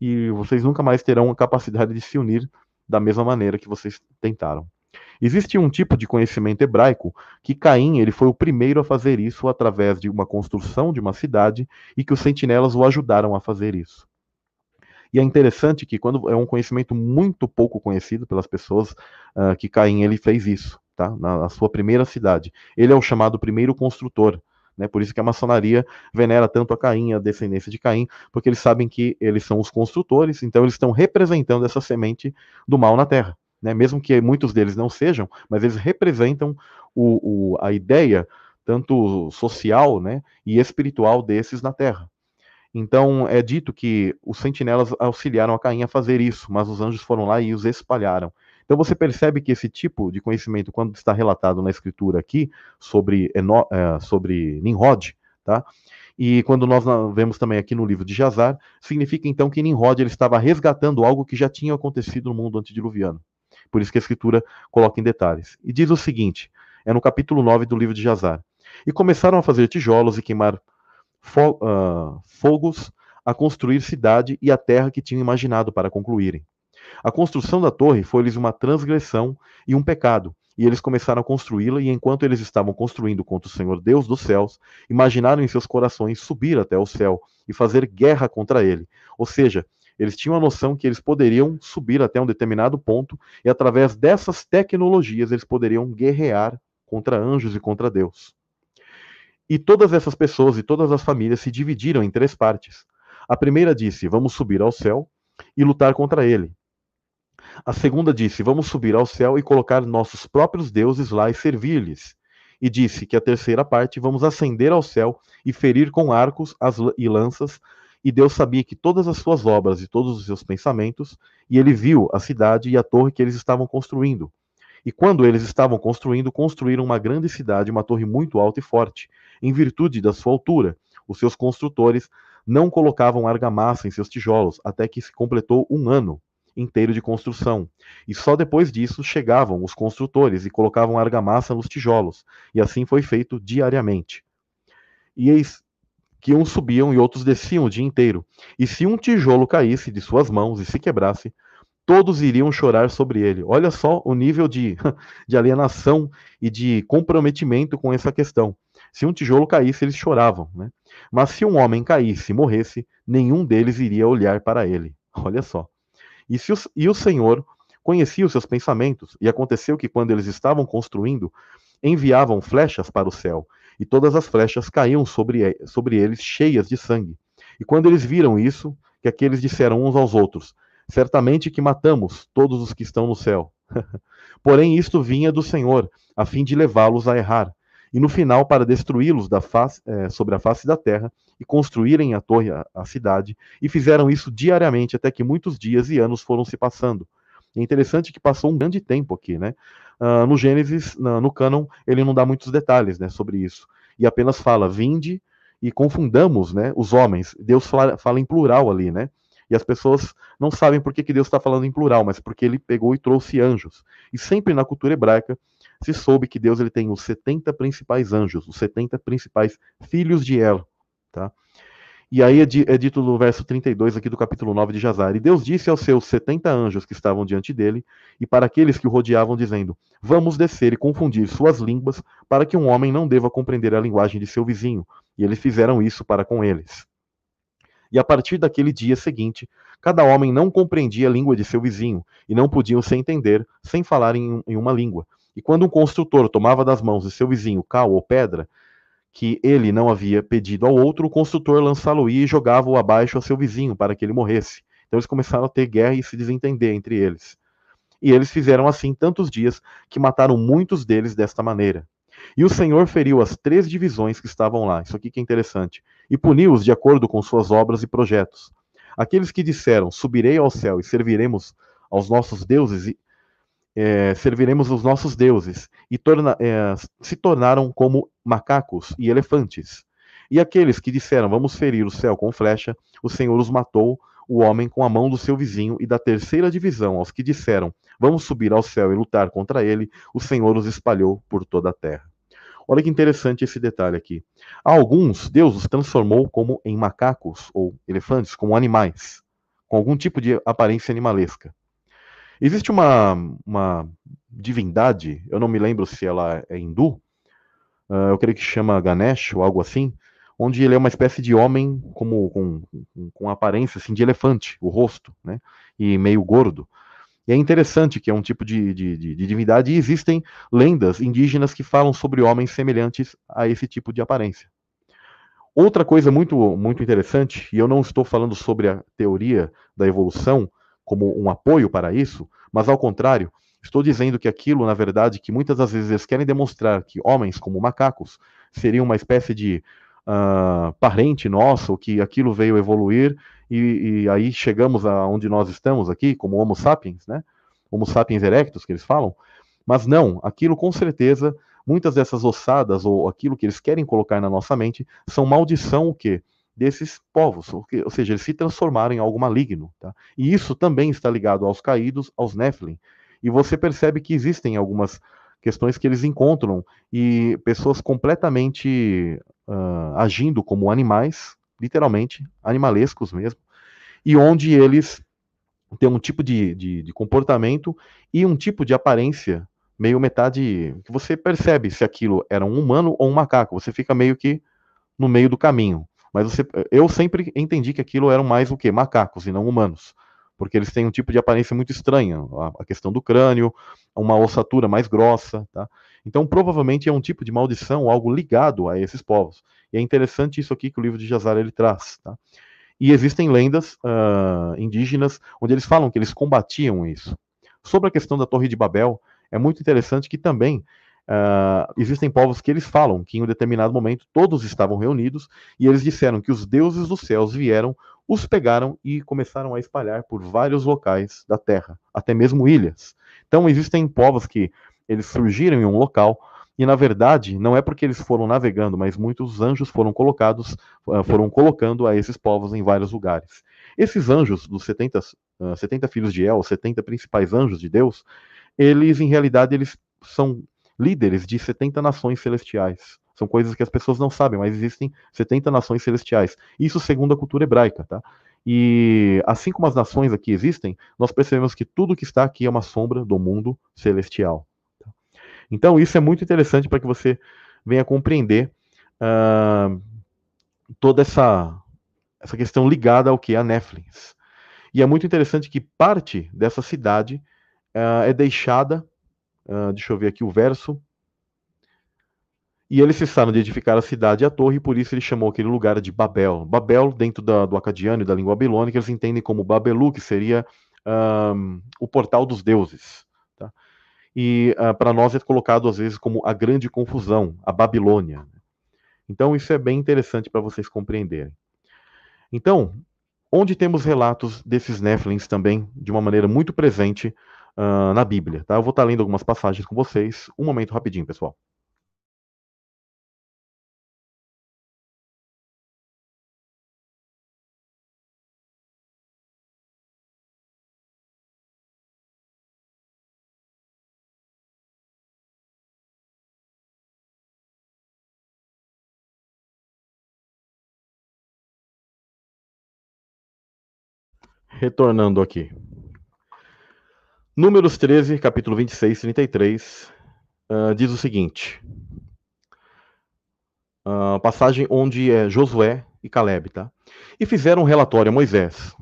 e vocês nunca mais terão a capacidade de se unir da mesma maneira que vocês tentaram. Existe um tipo de conhecimento hebraico que Caim ele foi o primeiro a fazer isso através de uma construção de uma cidade e que os sentinelas o ajudaram a fazer isso. E é interessante que quando é um conhecimento muito pouco conhecido pelas pessoas uh, que Caim ele fez isso, tá? Na, na, sua primeira cidade. Ele é o chamado primeiro construtor. Né, por isso que a maçonaria venera tanto a Caim, a descendência de Caim, porque eles sabem que eles são os construtores, então eles estão representando essa semente do mal na Terra. Né, mesmo que muitos deles não sejam, mas eles representam o, o, a ideia tanto social né, e espiritual desses na Terra. Então é dito que os sentinelas auxiliaram a Caim a fazer isso, mas os anjos foram lá e os espalharam. Então você percebe que esse tipo de conhecimento, quando está relatado na escritura aqui sobre, Eno, é, sobre Nimrod, tá? E quando nós vemos também aqui no livro de Jazar, significa então que Nimrod ele estava resgatando algo que já tinha acontecido no mundo antediluviano. Por isso que a escritura coloca em detalhes. E diz o seguinte: é no capítulo 9 do livro de Jazar. E começaram a fazer tijolos e queimar fo uh, fogos a construir cidade e a terra que tinham imaginado para concluírem. A construção da torre foi-lhes uma transgressão e um pecado, e eles começaram a construí-la, e enquanto eles estavam construindo contra o Senhor Deus dos céus, imaginaram em seus corações subir até o céu e fazer guerra contra ele. Ou seja, eles tinham a noção que eles poderiam subir até um determinado ponto, e através dessas tecnologias eles poderiam guerrear contra anjos e contra Deus. E todas essas pessoas e todas as famílias se dividiram em três partes. A primeira disse: Vamos subir ao céu e lutar contra ele. A segunda disse: Vamos subir ao céu e colocar nossos próprios deuses lá e servir-lhes. E disse que a terceira parte: Vamos ascender ao céu e ferir com arcos as, e lanças. E Deus sabia que todas as suas obras e todos os seus pensamentos, e ele viu a cidade e a torre que eles estavam construindo. E quando eles estavam construindo, construíram uma grande cidade, uma torre muito alta e forte, em virtude da sua altura. Os seus construtores não colocavam argamassa em seus tijolos, até que se completou um ano inteiro de construção. E só depois disso chegavam os construtores e colocavam argamassa nos tijolos, e assim foi feito diariamente. E eis que uns subiam e outros desciam o dia inteiro. E se um tijolo caísse de suas mãos e se quebrasse, todos iriam chorar sobre ele. Olha só o nível de, [LAUGHS] de alienação e de comprometimento com essa questão. Se um tijolo caísse, eles choravam. Né? Mas se um homem caísse e morresse, nenhum deles iria olhar para ele. [LAUGHS] Olha só. E, se o, e o Senhor conhecia os seus pensamentos, e aconteceu que quando eles estavam construindo, enviavam flechas para o céu, e todas as flechas caíam sobre, sobre eles cheias de sangue. E quando eles viram isso, que aqueles disseram uns aos outros: Certamente que matamos todos os que estão no céu. [LAUGHS] Porém, isto vinha do Senhor, a fim de levá-los a errar, e no final para destruí-los é, sobre a face da terra e construírem a torre, a, a, cidade, e fizeram isso diariamente até que muitos dias e anos foram se passando. É interessante que passou um grande tempo aqui, né? Uh, no Gênesis, no, no cânon, ele não dá muitos detalhes, né, sobre isso, e apenas fala: vinde e confundamos, né, os homens. Deus fala, fala em plural ali, né? E as pessoas não sabem por que, que Deus está falando em plural, mas porque ele pegou e trouxe anjos. E sempre na cultura hebraica se soube que Deus ele tem os 70 principais anjos, os 70 principais filhos de El. Tá? E aí é, é dito no verso 32 aqui do capítulo 9 de Jazar. E Deus disse aos seus 70 anjos que estavam diante dele, e para aqueles que o rodeavam, dizendo: Vamos descer e confundir suas línguas, para que um homem não deva compreender a linguagem de seu vizinho. E eles fizeram isso para com eles. E a partir daquele dia seguinte, cada homem não compreendia a língua de seu vizinho, e não podiam se entender sem falar em, em uma língua. E quando um construtor tomava das mãos de seu vizinho cal ou pedra, que ele não havia pedido ao outro, o construtor lançá-lo-ia e jogava-o abaixo a seu vizinho para que ele morresse. Então eles começaram a ter guerra e se desentender entre eles. E eles fizeram assim tantos dias que mataram muitos deles desta maneira. E o Senhor feriu as três divisões que estavam lá. Isso aqui que é interessante. E puniu-os de acordo com suas obras e projetos. Aqueles que disseram: Subirei ao céu e serviremos aos nossos deuses, e, é, serviremos os nossos deuses, e torna, é, se tornaram como macacos e elefantes. E aqueles que disseram: Vamos ferir o céu com flecha, o Senhor os matou, o homem com a mão do seu vizinho, e da terceira divisão, aos que disseram: Vamos subir ao céu e lutar contra ele, o Senhor os espalhou por toda a terra. Olha que interessante esse detalhe aqui. A alguns, Deus os transformou como em macacos ou elefantes, como animais, com algum tipo de aparência animalesca. Existe uma, uma divindade, eu não me lembro se ela é hindu, uh, eu creio que chama Ganesh ou algo assim, onde ele é uma espécie de homem como com, com aparência assim de elefante, o rosto, né, e meio gordo. E é interessante que é um tipo de, de, de, de, divindade e existem lendas indígenas que falam sobre homens semelhantes a esse tipo de aparência. Outra coisa muito, muito interessante, e eu não estou falando sobre a teoria da evolução como um apoio para isso, mas ao contrário, estou dizendo que aquilo, na verdade, que muitas das vezes eles querem demonstrar que homens como macacos seriam uma espécie de uh, parente nosso, que aquilo veio evoluir e, e, aí chegamos a onde nós estamos aqui, como Homo sapiens, né? Homo sapiens erectus, que eles falam. Mas não, aquilo com certeza, muitas dessas ossadas ou aquilo que eles querem colocar na nossa mente são maldição o quê? Desses povos, ou seja, eles se transformaram em algo maligno. Tá? E isso também está ligado aos caídos, aos Nephilim. E você percebe que existem algumas questões que eles encontram e pessoas completamente uh, agindo como animais, literalmente, animalescos mesmo, e onde eles têm um tipo de, de, de comportamento e um tipo de aparência meio metade que você percebe se aquilo era um humano ou um macaco. Você fica meio que no meio do caminho. Mas você, eu sempre entendi que aquilo eram mais o que macacos e não humanos, porque eles têm um tipo de aparência muito estranha, a, questão do crânio, uma ossatura mais grossa, tá? Então, provavelmente é um tipo de maldição, algo ligado a esses povos. E é interessante isso aqui que o livro de Jazar ele traz. Tá? E existem lendas uh, indígenas onde eles falam que eles combatiam isso. Sobre a questão da Torre de Babel, é muito interessante que também uh, existem povos que eles falam que em um determinado momento todos estavam reunidos e eles disseram que os deuses dos céus vieram, os pegaram e começaram a espalhar por vários locais da terra, até mesmo ilhas. Então existem povos que eles surgiram em um local e na verdade não é porque eles foram navegando, mas muitos anjos foram colocados, ah, foram colocando a esses povos em vários lugares. Esses anjos, dos 70, uh, 70 filhos de El, 70 principais anjos de Deus, eles, em realidade, eles são líderes de 70 nações celestiais. São coisas que as pessoas não sabem, mas existem 70 nações celestiais. Isso segundo a cultura hebraica, tá? E assim como as nações aqui existem, nós percebemos que tudo que está aqui é uma sombra do mundo celestial. Então, isso é muito interessante para que você venha compreender uh, toda essa essa questão ligada ao que? A Netflix. E é muito interessante que parte dessa cidade uh, é deixada, uh, deixa eu ver aqui o verso, e eles cessaram de edificar a cidade e a torre, e por isso ele chamou aquele lugar de Babel. Babel, dentro da, do acadiano e da língua babilônica, eles entendem como Babelu, que seria um, o portal dos deuses. Tá? E uh, para nós é colocado às vezes como a grande confusão, a Babilônia. Então isso é bem interessante para vocês compreenderem. Então, onde temos relatos desses Nephilims também, de uma maneira muito presente uh, na Bíblia. Tá? Eu vou estar lendo algumas passagens com vocês. Um momento rapidinho, pessoal. Retornando aqui. Números 13, capítulo 26, 33, uh, diz o seguinte. Uh, passagem onde é Josué e Caleb, tá? E fizeram um relatório a Moisés,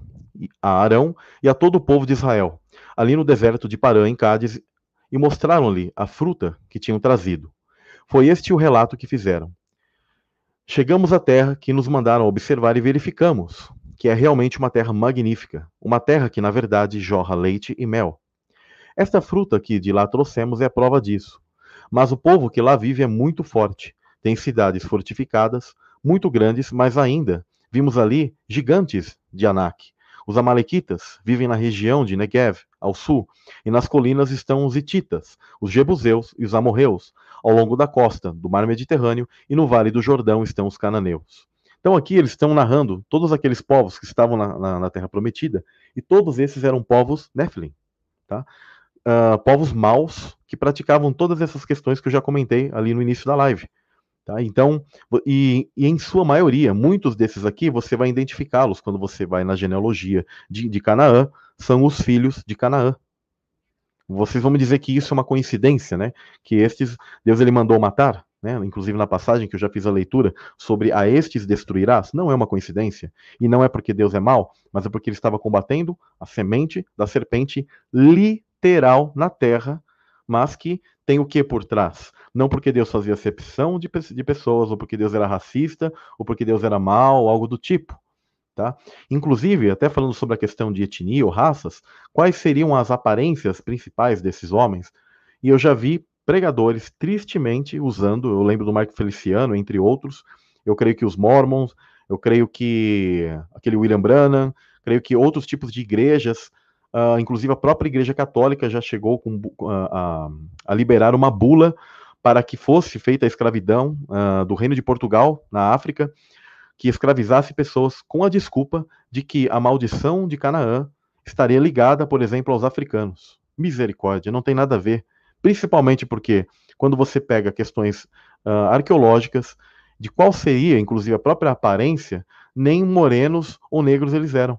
a Arão e a todo o povo de Israel, ali no deserto de Parã, em Cádiz, e mostraram-lhe a fruta que tinham trazido. Foi este o relato que fizeram. Chegamos à terra que nos mandaram observar e verificamos que é realmente uma terra magnífica, uma terra que, na verdade, jorra leite e mel. Esta fruta que de lá trouxemos é a prova disso. Mas o povo que lá vive é muito forte, tem cidades fortificadas, muito grandes, mas ainda vimos ali gigantes de Anak. Os amalequitas vivem na região de Negev, ao sul, e nas colinas estão os hititas, os jebuseus e os amorreus. Ao longo da costa do mar Mediterrâneo e no vale do Jordão estão os cananeus. Então aqui eles estão narrando todos aqueles povos que estavam na, na, na Terra Prometida, e todos esses eram povos Nephilim, tá? Uh, povos maus que praticavam todas essas questões que eu já comentei ali no início da live. Tá? Então, e, e, em sua maioria, muitos desses aqui você vai identificá-los quando você vai na genealogia de, de Canaã, são os filhos de Canaã. Vocês vão me dizer que isso é uma coincidência, né? Que estes Deus ele mandou matar? Né, inclusive na passagem que eu já fiz a leitura sobre a estes destruirás, não é uma coincidência. E não é porque Deus é mau, mas é porque ele estava combatendo a semente da serpente literal na terra, mas que tem o que por trás? Não porque Deus fazia acepção de, de pessoas, ou porque Deus era racista, ou porque Deus era mau, algo do tipo. Tá? Inclusive, até falando sobre a questão de etnia ou raças, quais seriam as aparências principais desses homens? E eu já vi pregadores tristemente usando, eu lembro do Marco Feliciano, entre outros, eu creio que os Mormons, eu creio que aquele William Branham, creio que outros tipos de igrejas, uh, inclusive a própria Igreja Católica já chegou com, uh, a, a, liberar uma bula para que fosse feita a escravidão uh, do Reino de Portugal na África, que escravizasse pessoas com a desculpa de que a maldição de Canaã estaria ligada, por exemplo, aos africanos. Misericórdia, não tem nada a ver. Principalmente porque, quando você pega questões uh, arqueológicas, de qual seria, inclusive, a própria aparência, nem morenos ou negros eles eram.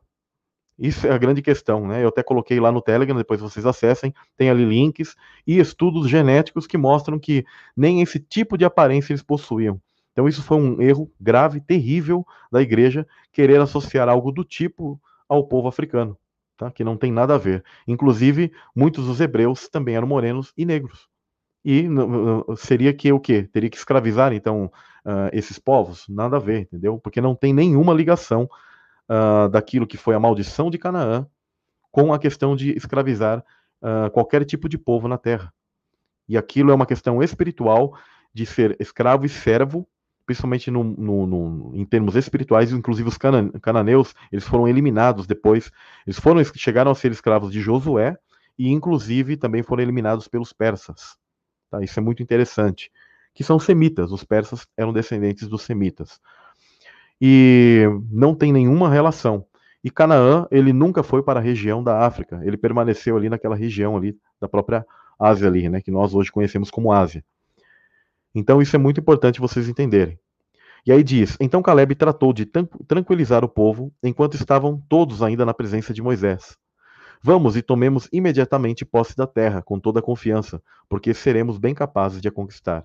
Isso é a grande questão, né? Eu até coloquei lá no Telegram, depois vocês acessem, tem ali links e estudos genéticos que mostram que nem esse tipo de aparência eles possuíam. Então isso foi um erro grave, terrível da igreja querer associar algo do tipo ao povo africano tá? que não tem nada a ver. Inclusive, muitos dos hebreus também eram morenos e negros. E seria que o quê? Teria que escravizar, então, uh, esses povos? Nada a ver, entendeu? Porque não tem nenhuma ligação uh, daquilo que foi a maldição de Canaã com a questão de escravizar uh, qualquer tipo de povo na terra. E aquilo é uma questão espiritual de ser escravo e servo, principalmente no, no, no, em termos espirituais, inclusive os cananeus, eles foram eliminados depois, eles foram chegaram a ser escravos de Josué e inclusive também foram eliminados pelos persas. Tá? Isso é muito interessante. Que são semitas, os persas eram descendentes dos semitas. E não tem nenhuma relação. E Canaã, ele nunca foi para a região da África, ele permaneceu ali naquela região ali da própria Ásia ali, né, que nós hoje conhecemos como Ásia. Então isso é muito importante vocês entenderem. E aí diz: Então Caleb tratou de tranquilizar o povo enquanto estavam todos ainda na presença de Moisés. Vamos e tomemos imediatamente posse da terra, com toda a confiança, porque seremos bem capazes de a conquistar.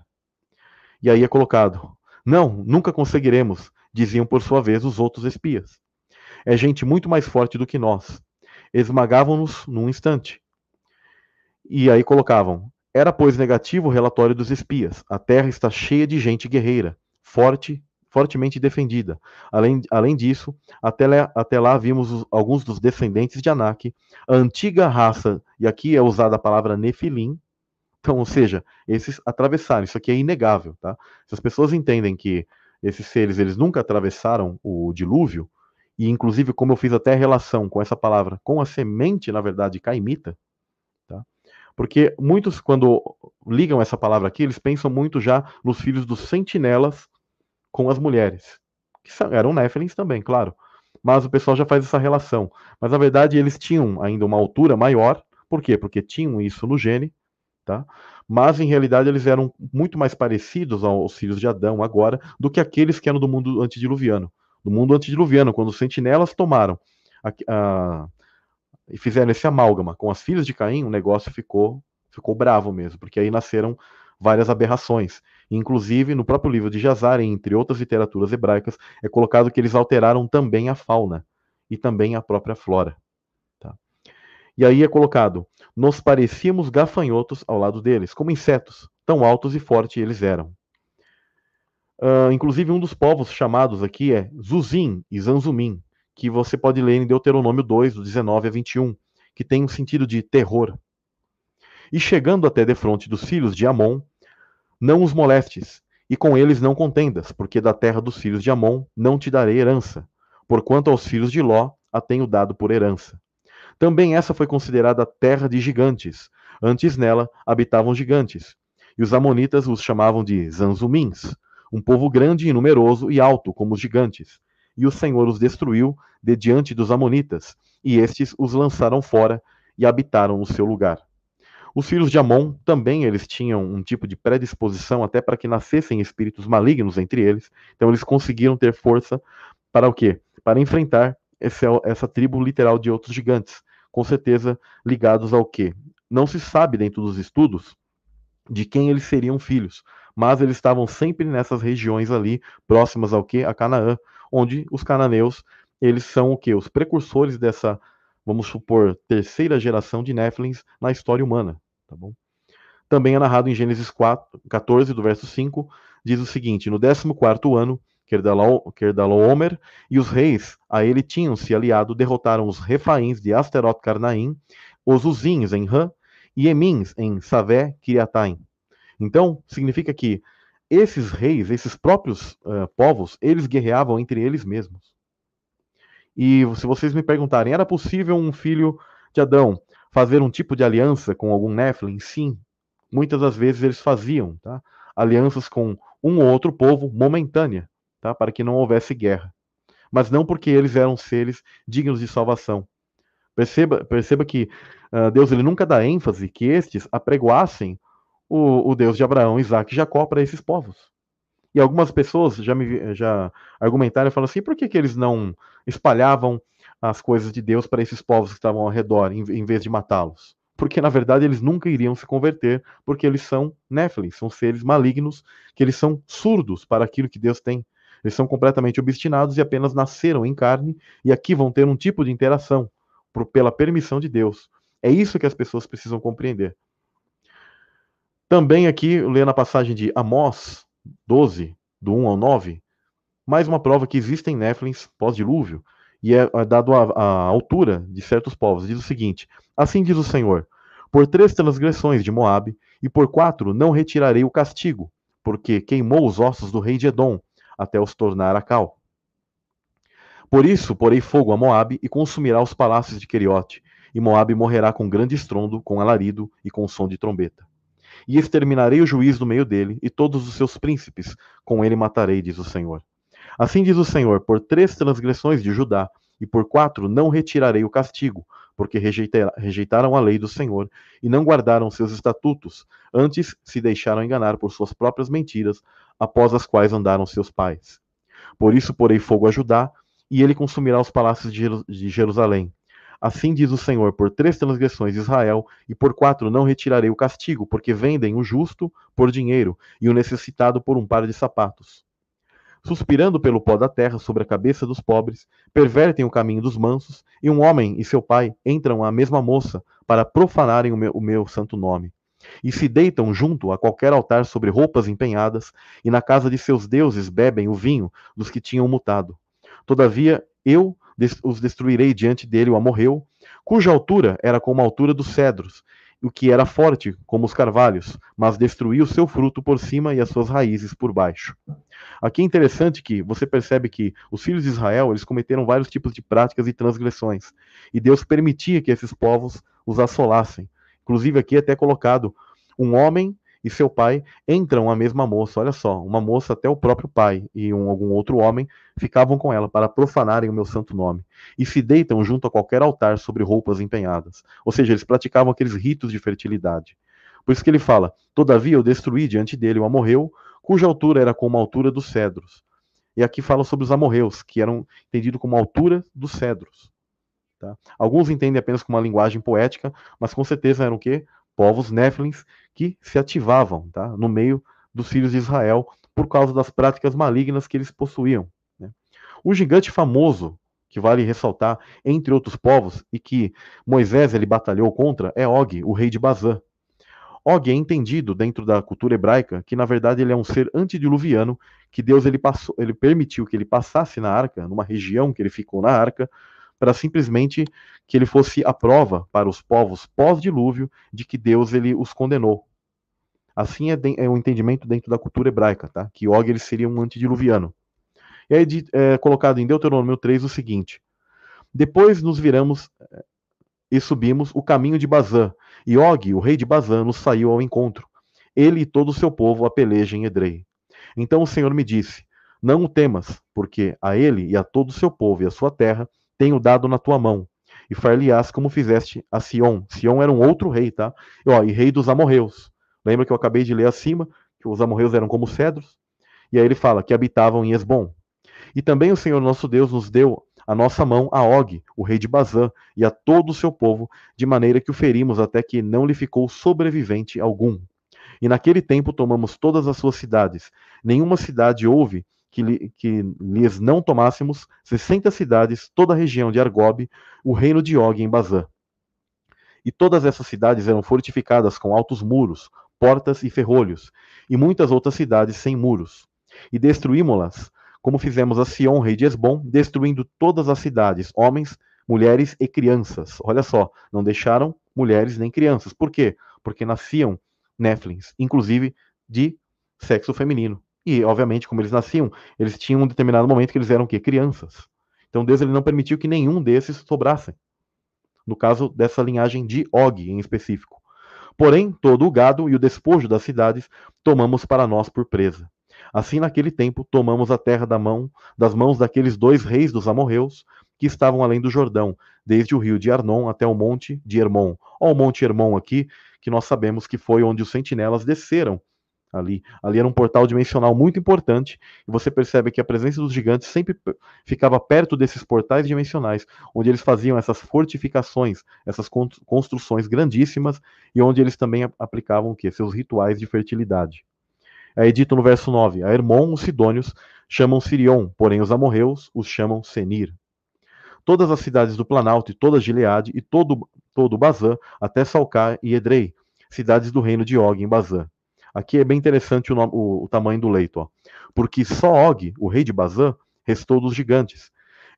E aí é colocado: Não, nunca conseguiremos, diziam por sua vez os outros espias. É gente muito mais forte do que nós. Esmagavam-nos num instante. E aí colocavam: Era, pois, negativo o relatório dos espias. A terra está cheia de gente guerreira, forte, fortemente defendida. Além, além disso, até lá, até lá vimos os, alguns dos descendentes de Anak, a antiga raça, e aqui é usada a palavra Nefilim. Então, ou seja, esses atravessaram. Isso aqui é inegável, tá? Se as pessoas entendem que esses seres eles nunca atravessaram o dilúvio, e inclusive como eu fiz até relação com essa palavra, com a semente, na verdade, caimita, porque muitos, quando ligam essa palavra aqui, eles pensam muito já nos filhos dos sentinelas com as mulheres, que eram néfilins também, claro. Mas o pessoal já faz essa relação. Mas na verdade eles tinham ainda uma altura maior. Por quê? Porque tinham isso no gene, tá? Mas em realidade eles eram muito mais parecidos aos filhos de Adão agora do que aqueles que eram do mundo antediluviano. Do mundo antediluviano, quando os sentinelas tomaram a, a, e fizeram esse amálgama com as filhas de Caim, o negócio ficou ficou bravo mesmo, porque aí nasceram várias aberrações. Inclusive, no próprio livro de Jazar, entre outras literaturas hebraicas, é colocado que eles alteraram também a fauna e também a própria flora. Tá? E aí é colocado: nos parecíamos gafanhotos ao lado deles, como insetos, tão altos e fortes eles eram. Uh, inclusive, um dos povos chamados aqui é Zuzim e Zanzumim, que você pode ler em Deuteronômio 2, do 19 a 21, que tem um sentido de terror. E chegando até defronte dos filhos de Amon, não os molestes, e com eles não contendas, porque da terra dos filhos de Amon não te darei herança, porquanto aos filhos de Ló a tenho dado por herança. Também essa foi considerada terra de gigantes. Antes nela habitavam gigantes. E os amonitas os chamavam de Zanzumins, um povo grande e numeroso e alto como os gigantes e o Senhor os destruiu de diante dos Amonitas, e estes os lançaram fora e habitaram no seu lugar. Os filhos de Amon também eles tinham um tipo de predisposição até para que nascessem espíritos malignos entre eles. Então eles conseguiram ter força para o quê? Para enfrentar esse, essa tribo literal de outros gigantes, com certeza ligados ao quê? Não se sabe dentro dos estudos de quem eles seriam filhos, mas eles estavam sempre nessas regiões ali próximas ao quê? A Canaã, onde os cananeus, eles são o que? Os precursores dessa, vamos supor, terceira geração de Néfilins na história humana, tá bom? Também é narrado em Gênesis 4, 14, do verso 5, diz o seguinte: No 14 ano, Kerdalaomer e os reis a ele tinham se aliado, derrotaram os refaíns de Asterot Carnaim, os Uzins em Ram e Emins em Savé Kiriataim. Então, significa que esses reis, esses próprios uh, povos, eles guerreavam entre eles mesmos. E se vocês me perguntarem, era possível um filho de Adão fazer um tipo de aliança com algum Nephilim? Sim. Muitas das vezes eles faziam, tá? Alianças com um ou outro povo momentânea, tá? Para que não houvesse guerra. Mas não porque eles eram seres dignos de salvação. Perceba, perceba que uh, Deus ele nunca dá ênfase que estes apregoassem o, o Deus de Abraão, Isaac e Jacó para esses povos. E algumas pessoas já me já argumentaram e falaram assim: por que, que eles não espalhavam as coisas de Deus para esses povos que estavam ao redor, em, em vez de matá-los? Porque na verdade eles nunca iriam se converter, porque eles são néfilis, são seres malignos, que eles são surdos para aquilo que Deus tem. Eles são completamente obstinados e apenas nasceram em carne, e aqui vão ter um tipo de interação por, pela permissão de Deus. É isso que as pessoas precisam compreender. Também aqui, lendo a passagem de Amós 12, do 1 ao 9, mais uma prova que existem Néflins pós-dilúvio, e é, é dado a, a, altura de certos povos. Diz o seguinte: Assim diz o Senhor: por três transgressões de Moabe, e por quatro não retirarei o castigo, porque queimou os ossos do rei de Edom, até os tornar a cal. Por isso porei fogo a Moabe e consumirá os palácios de Queriote, e Moabe morrerá com grande estrondo, com alarido e com som de trombeta. E exterminarei o juiz do meio dele, e todos os seus príncipes, com ele matarei, diz o Senhor. Assim diz o Senhor: por três transgressões de Judá, e por quatro não retirarei o castigo, porque rejeitaram a lei do Senhor e não guardaram seus estatutos, antes se deixaram enganar por suas próprias mentiras, após as quais andaram seus pais. Por isso porei fogo a Judá, e ele consumirá os palácios de Jerusalém. Assim diz o Senhor: por três transgressões de Israel, e por quatro não retirarei o castigo, porque vendem o justo por dinheiro, e o necessitado por um par de sapatos suspirando pelo pó da terra sobre a cabeça dos pobres, pervertem o caminho dos mansos, e um homem e seu pai entram à mesma moça para profanarem o meu, o meu santo nome. E se deitam junto a qualquer altar sobre roupas empenhadas, e na casa de seus deuses bebem o vinho dos que tinham mutado. Todavia eu os destruirei diante dele o amorreu, cuja altura era como a altura dos cedros, o que era forte como os carvalhos, mas destruiu seu fruto por cima e as suas raízes por baixo. Aqui é interessante que você percebe que os filhos de Israel, eles cometeram vários tipos de práticas e transgressões, e Deus permitia que esses povos os assolassem. Inclusive aqui é até colocado um homem e seu pai entram a mesma moça. Olha só, uma moça, até o próprio pai e um, algum outro homem ficavam com ela para profanarem o meu santo nome. E se deitam junto a qualquer altar sobre roupas empenhadas. Ou seja, eles praticavam aqueles ritos de fertilidade. Por isso que ele fala: Todavia eu destruí diante dele o amorreu, cuja altura era como a altura dos cedros. E aqui fala sobre os amorreus, que eram entendidos como a altura dos cedros. Tá? Alguns entendem apenas como uma linguagem poética, mas com certeza eram o quê? Povos néflins que se ativavam tá, no meio dos filhos de Israel por causa das práticas malignas que eles possuíam. Né? O gigante famoso, que vale ressaltar, entre outros povos, e que Moisés ele batalhou contra, é Og, o rei de Bazã. Og é entendido dentro da cultura hebraica que na verdade ele é um ser antediluviano que Deus ele passou, ele permitiu que ele passasse na arca, numa região que ele ficou na arca, para simplesmente que ele fosse a prova para os povos pós-dilúvio de que Deus ele os condenou. Assim é, de, é o entendimento dentro da cultura hebraica, tá? que Og ele seria um antediluviano. E aí é colocado em Deuteronômio 3 o seguinte: Depois nos viramos é, e subimos o caminho de Bazã, e Og, o rei de Bazã, nos saiu ao encontro. Ele e todo o seu povo a peleja em Edrei. Então o Senhor me disse: Não o temas, porque a ele e a todo o seu povo e a sua terra tenho dado na tua mão. E far-lhe-ás como fizeste a Sion. Sion era um outro rei, tá? E, ó, e rei dos amorreus. Lembra que eu acabei de ler acima, que os amorreus eram como cedros? E aí ele fala que habitavam em Esbom. E também o Senhor nosso Deus nos deu a nossa mão a Og, o rei de Bazã, e a todo o seu povo, de maneira que o ferimos até que não lhe ficou sobrevivente algum. E naquele tempo tomamos todas as suas cidades. Nenhuma cidade houve que, que lhes não tomássemos 60 cidades, toda a região de Argob, o reino de Og em Bazã. E todas essas cidades eram fortificadas com altos muros, portas e ferrolhos, e muitas outras cidades sem muros. E destruímos-las, como fizemos a Sion, rei de Esbom, destruindo todas as cidades, homens, mulheres e crianças. Olha só, não deixaram mulheres nem crianças. Por quê? Porque nasciam Néflins, inclusive de sexo feminino. E, obviamente, como eles nasciam, eles tinham um determinado momento que eles eram o quê? Crianças. Então Deus ele não permitiu que nenhum desses sobrassem. No caso dessa linhagem de Og em específico. Porém, todo o gado e o despojo das cidades tomamos para nós por presa. Assim, naquele tempo, tomamos a terra da mão, das mãos daqueles dois reis dos amorreus que estavam além do Jordão, desde o rio de Arnon até o monte de Hermon. Olha o monte Hermon aqui, que nós sabemos que foi onde os sentinelas desceram ali. Ali era um portal dimensional muito importante, e você percebe que a presença dos gigantes sempre ficava perto desses portais dimensionais, onde eles faziam essas fortificações, essas construções grandíssimas, e onde eles também aplicavam o quê? Seus rituais de fertilidade. É dito no verso 9: A Hermon, os sidônios, chamam Sirion, porém os amorreus os chamam Senir. Todas as cidades do Planalto e toda Gileade e todo, todo Bazã, até Salcar e Edrei, cidades do reino de Og em Bazã Aqui é bem interessante o, nome, o, o tamanho do leito, ó. porque só Og, o rei de Bazã, restou dos gigantes.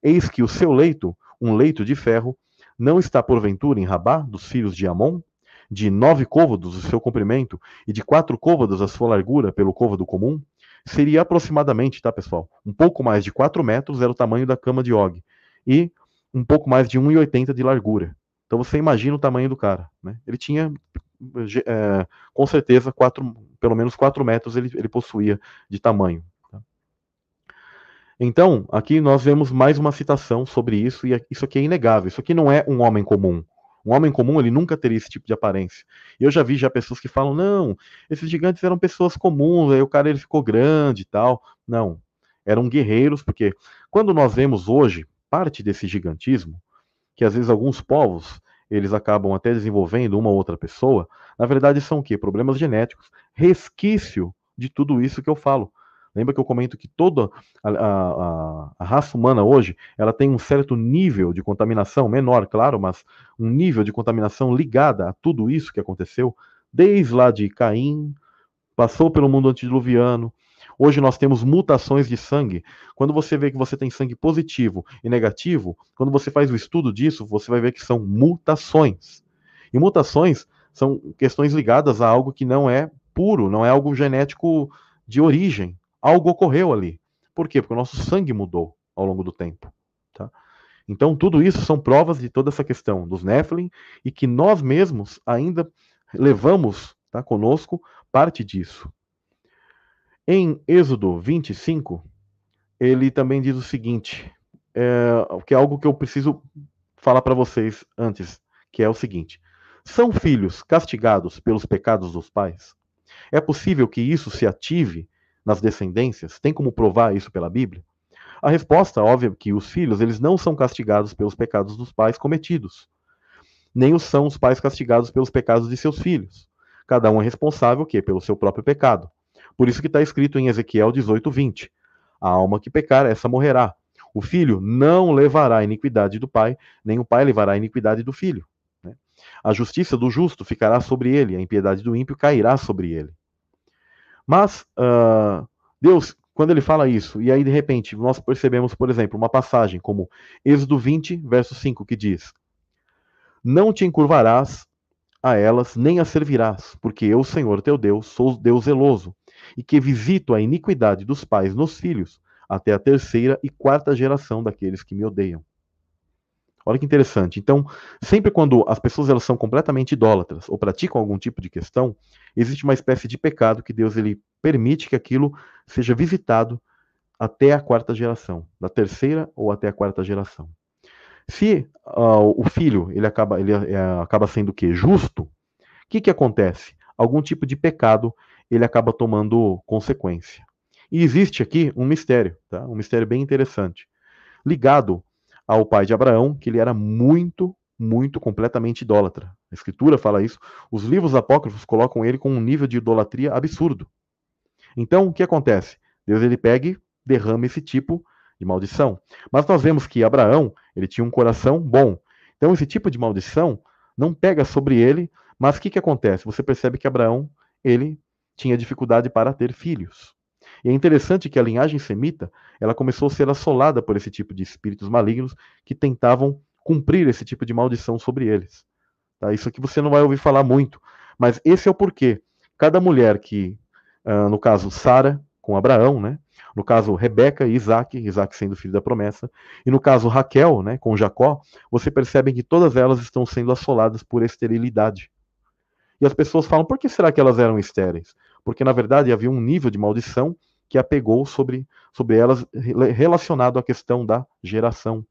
Eis que o seu leito, um leito de ferro, não está porventura em Rabá, dos filhos de Amon? de nove côvados o seu comprimento e de quatro côvados a sua largura pelo côvado comum, seria aproximadamente, tá, pessoal? Um pouco mais de 4 metros era o tamanho da cama de Og. E um pouco mais de 1,80 de largura. Então você imagina o tamanho do cara. Né? Ele tinha, é, com certeza, quatro, pelo menos 4 metros ele, ele possuía de tamanho. Tá? Então, aqui nós vemos mais uma citação sobre isso, e isso aqui é inegável. Isso aqui não é um homem comum. Um homem comum, ele nunca teria esse tipo de aparência. Eu já vi já pessoas que falam, não, esses gigantes eram pessoas comuns, aí o cara ele ficou grande e tal. Não, eram guerreiros, porque quando nós vemos hoje parte desse gigantismo, que às vezes alguns povos, eles acabam até desenvolvendo uma ou outra pessoa, na verdade são o quê? Problemas genéticos, resquício de tudo isso que eu falo. Lembra que eu comento que toda a, a, a, raça humana hoje ela tem um certo nível de contaminação, menor, claro, mas um nível de contaminação ligada a tudo isso que aconteceu, desde lá de Caim, passou pelo mundo antediluviano. Hoje nós temos mutações de sangue. Quando você vê que você tem sangue positivo e negativo, quando você faz o estudo disso, você vai ver que são mutações. E mutações são questões ligadas a algo que não é puro, não é algo genético de origem algo ocorreu ali. Por quê? Porque o nosso sangue mudou ao longo do tempo. Tá? Então, tudo isso são provas de toda essa questão dos Nephilim e que nós mesmos ainda levamos tá, conosco parte disso. Em Êxodo 25, ele também diz o seguinte, é, que é algo que eu preciso falar para vocês antes, que é o seguinte: são filhos castigados pelos pecados dos pais? É possível que isso se ative nas descendências? Tem como provar isso pela Bíblia? A resposta, óbvia, é que os filhos eles não são castigados pelos pecados dos pais cometidos. Nem os são os pais castigados pelos pecados de seus filhos. Cada um é responsável quê? pelo seu próprio pecado. Por isso que está escrito em Ezequiel 18, 20. A alma que pecar, essa morrerá. O filho não levará a iniquidade do pai, nem o pai levará a iniquidade do filho. Né? A justiça do justo ficará sobre ele, a impiedade do ímpio cairá sobre ele. Mas uh, Deus, quando ele fala isso, e aí de repente nós percebemos, por exemplo, uma passagem como Êxodo 20, verso 5, que diz: Não te encurvarás a elas, nem as servirás, porque eu, Senhor teu Deus, sou Deus zeloso, e que visito a iniquidade dos pais nos filhos, até a terceira e quarta geração daqueles que me odeiam. Olha que interessante. Então, sempre quando as pessoas elas são completamente idólatras ou praticam algum tipo de questão, existe uma espécie de pecado que Deus ele permite que aquilo seja visitado até a quarta geração, da terceira ou até a quarta geração. Se uh, o filho ele acaba, ele, uh, acaba sendo o quê? Justo, o que, que acontece? Algum tipo de pecado ele acaba tomando consequência. E existe aqui um mistério, tá? um mistério bem interessante, ligado ao pai de Abraão, que ele era muito, muito completamente idólatra. A escritura fala isso. Os livros apócrifos colocam ele com um nível de idolatria absurdo. Então, o que acontece? Deus ele pega e derrama esse tipo de maldição. Mas nós vemos que Abraão, ele tinha um coração bom. Então, esse tipo de maldição não pega sobre ele, mas o que, que acontece? Você percebe que Abraão, ele tinha dificuldade para ter filhos. E é interessante que a linhagem semita, ela começou a ser assolada por esse tipo de espíritos malignos que tentavam cumprir esse tipo de maldição sobre eles. Tá? Isso aqui você não vai ouvir falar muito, mas esse é o porquê. Cada mulher que, uh, no caso Sara com Abraão, né? No caso Rebeca e Isaac, Isaac sendo filho da promessa, e no caso Raquel, né, com Jacó, você percebe que todas elas estão sendo assoladas por esterilidade. E as pessoas falam: por que será que elas eram estéreis? Porque na verdade havia um nível de maldição que apegou sobre, sobre elas relacionado à questão da geração.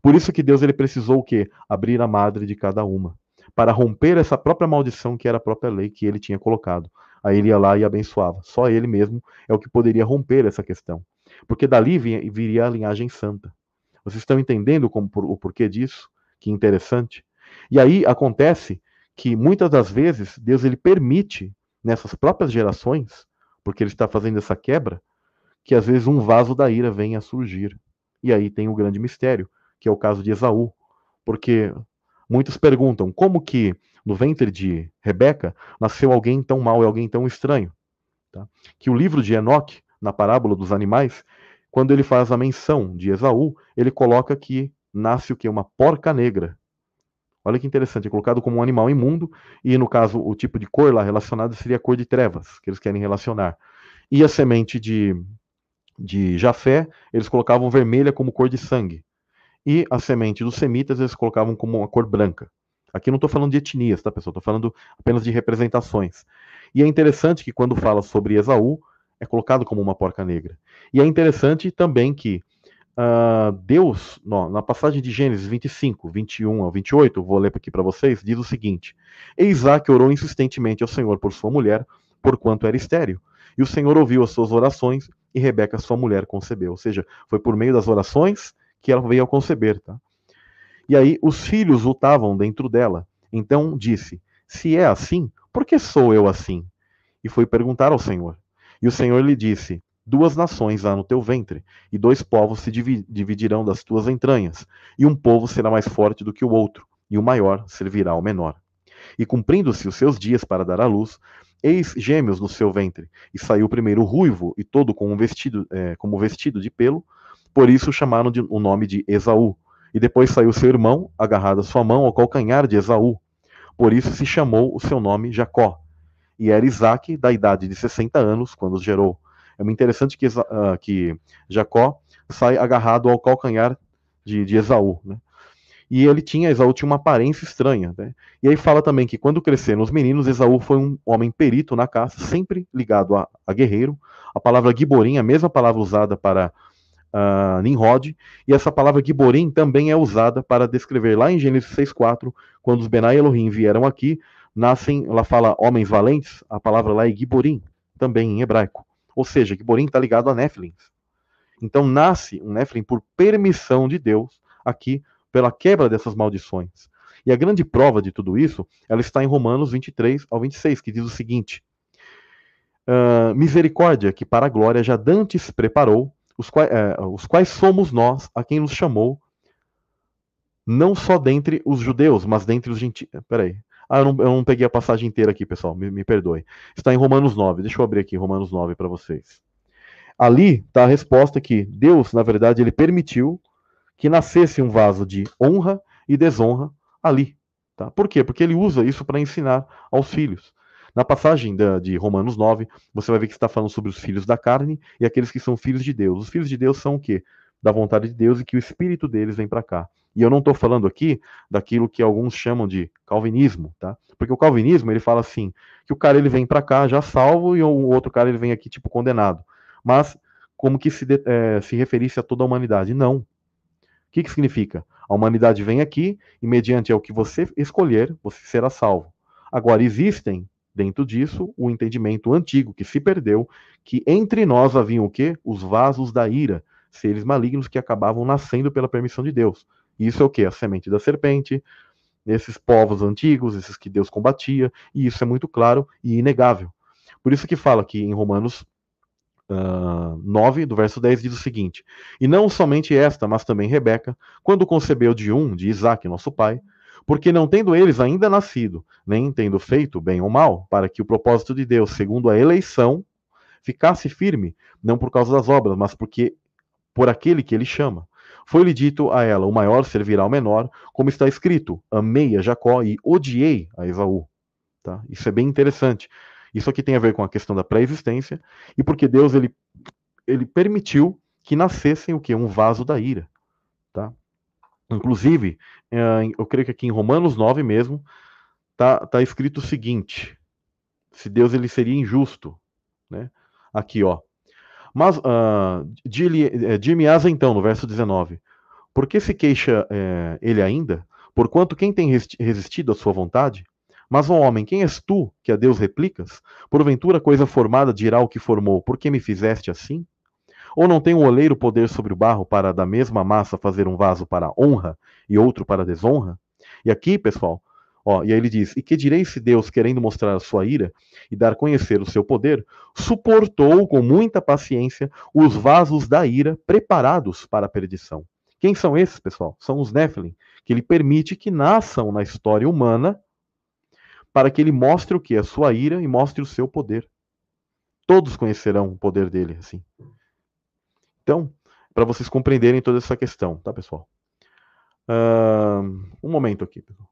Por isso que Deus ele precisou o quê? Abrir a madre de cada uma, para romper essa própria maldição que era a própria lei que ele tinha colocado. Aí ele ia lá e abençoava. Só ele mesmo é o que poderia romper essa questão. Porque dali viria a linhagem santa. Vocês estão entendendo como, o porquê disso? Que interessante. E aí acontece que muitas das vezes Deus ele permite nessas próprias gerações porque ele está fazendo essa quebra, que às vezes um vaso da ira venha a surgir. E aí tem o grande mistério, que é o caso de Esaú. Porque muitos perguntam como que no ventre de Rebeca nasceu alguém tão mau e alguém tão estranho. Tá? Que o livro de Enoque, na parábola dos animais, quando ele faz a menção de Esaú, ele coloca que nasce o que? Uma porca negra. Olha que interessante, é colocado como um animal imundo, e no caso, o tipo de cor lá relacionado seria a cor de trevas, que eles querem relacionar. E a semente de, de Jafé, eles colocavam vermelha como cor de sangue. E a semente dos semitas, eles colocavam como uma cor branca. Aqui não estou falando de etnias, tá, pessoal? Estou falando apenas de representações. E é interessante que quando fala sobre Esaú, é colocado como uma porca negra. E é interessante também que uh, Deus, na passagem de Gênesis 25, 21 ao 28, vou ler aqui para vocês, diz o seguinte: E Isaac orou insistentemente ao Senhor por sua mulher, porquanto era estéreo. E o Senhor ouviu as suas orações e Rebeca, sua mulher, concebeu. Ou seja, foi por meio das orações que ela veio a conceber. Tá? E aí os filhos lutavam dentro dela. Então disse: Se é assim, por que sou eu assim? E foi perguntar ao Senhor. E o Senhor lhe disse: Duas nações há no teu ventre, e dois povos se dividirão das tuas entranhas, e um povo será mais forte do que o outro, e o maior servirá ao menor. E cumprindo-se os seus dias para dar à luz, eis gêmeos no seu ventre, e saiu primeiro ruivo, e todo com um vestido, é, como vestido de pelo, por isso chamaram de, o nome de Esaú. E depois saiu seu irmão, agarrado a sua mão ao calcanhar de Esaú. Por isso se chamou o seu nome Jacó. E era Isaac, da idade de 60 anos, quando gerou. É interessante que, uh, que Jacó sai agarrado ao calcanhar de, de Esaú. Né? E ele tinha, Esaú tinha uma aparência estranha. Né? E aí fala também que quando cresceram os meninos, Esaú foi um homem perito na caça, sempre ligado a, a guerreiro. A palavra Giborim, a mesma palavra usada para uh, Nimrod, e essa palavra Giborim também é usada para descrever lá em Gênesis 6.4, quando os Benai Elohim vieram aqui, nascem, ela fala homens valentes, a palavra lá é Giborim, também em hebraico. Ou seja, Giborim está ligado a Nephilim. Então nasce um Nephilim por permissão de Deus, aqui, pela quebra dessas maldições. E a grande prova de tudo isso, ela está em Romanos 23 ao 26, que diz o seguinte: uh, Misericórdia que para a glória já dantes preparou os quais, é, os quais somos nós a quem nos chamou, não só dentre os judeus, mas dentre os gentios. Peraí. Ah, eu não, eu não peguei a passagem inteira aqui, pessoal, me, me perdoe. Está em Romanos 9, deixa eu abrir aqui Romanos 9 para vocês. Ali está a resposta que Deus, na verdade, ele permitiu que nascesse um vaso de honra e desonra ali. Tá? Por quê? Porque ele usa isso para ensinar aos filhos. Na passagem da, de Romanos 9, você vai ver que está falando sobre os filhos da carne e aqueles que são filhos de Deus. Os filhos de Deus são o quê? Da vontade de Deus e que o espírito deles vem para cá. E eu não estou falando aqui daquilo que alguns chamam de calvinismo, tá? Porque o calvinismo ele fala assim que o cara ele vem para cá já salvo e o outro cara ele vem aqui tipo condenado. Mas como que se, é, se referisse a toda a humanidade? Não. O que, que significa? A humanidade vem aqui e mediante o que você escolher, você será salvo. Agora existem dentro disso, o entendimento antigo que se perdeu, que entre nós haviam o quê? Os vasos da ira, seres malignos que acabavam nascendo pela permissão de Deus. Isso é o quê? A semente da serpente, esses povos antigos, esses que Deus combatia, e isso é muito claro e inegável. Por isso que fala que em Romanos uh, 9, do verso 10, diz o seguinte: E não somente esta, mas também Rebeca, quando concebeu de um, de Isaac, nosso pai, porque não tendo eles ainda nascido, nem tendo feito bem ou mal, para que o propósito de Deus, segundo a eleição, ficasse firme, não por causa das obras, mas porque por aquele que ele chama. Foi-lhe dito a ela: o maior servirá ao menor, como está escrito: amei a Jacó e odiei a Esaú. Tá? Isso é bem interessante. Isso aqui tem a ver com a questão da pré-existência e porque Deus ele, ele permitiu que nascessem o que um vaso da ira, tá? Inclusive, eh, eu creio que aqui em Romanos 9 mesmo, tá, tá escrito o seguinte: se Deus ele seria injusto, né? Aqui, ó. Mas, uh, dir-me-ás então, no verso 19, por que se queixa é, ele ainda? Porquanto quem tem resistido à sua vontade? Mas, ó homem, quem és tu que a Deus replicas? Porventura coisa formada dirá o que formou, por que me fizeste assim? Ou não tem o um oleiro poder sobre o barro para da mesma massa fazer um vaso para honra e outro para desonra? E aqui, pessoal, ó, e aí ele diz: E que direi se Deus, querendo mostrar a sua ira e dar conhecer o seu poder, suportou com muita paciência os vasos da ira preparados para a perdição? Quem são esses, pessoal? São os Nephilim, que ele permite que nasçam na história humana para que ele mostre o que? A sua ira e mostre o seu poder. Todos conhecerão o poder dele, assim. Então, para vocês compreenderem toda essa questão, tá, pessoal? Uh, um momento aqui, pessoal.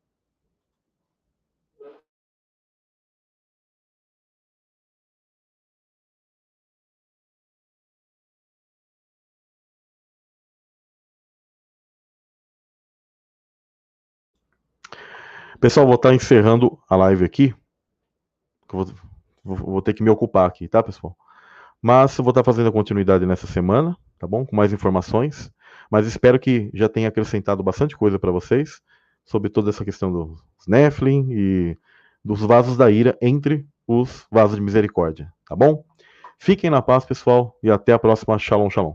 Pessoal, vou estar encerrando a live aqui. Vou, vou, ter que me ocupar aqui, tá, pessoal? Mas eu vou estar fazendo a continuidade nessa semana, tá bom? Com mais informações. Mas espero que já tenha acrescentado bastante coisa para vocês sobre toda essa questão dos Nephilim e dos vasos da ira entre os vasos de misericórdia, tá bom? Fiquem na paz, pessoal, e até a próxima. Shalom, shalom.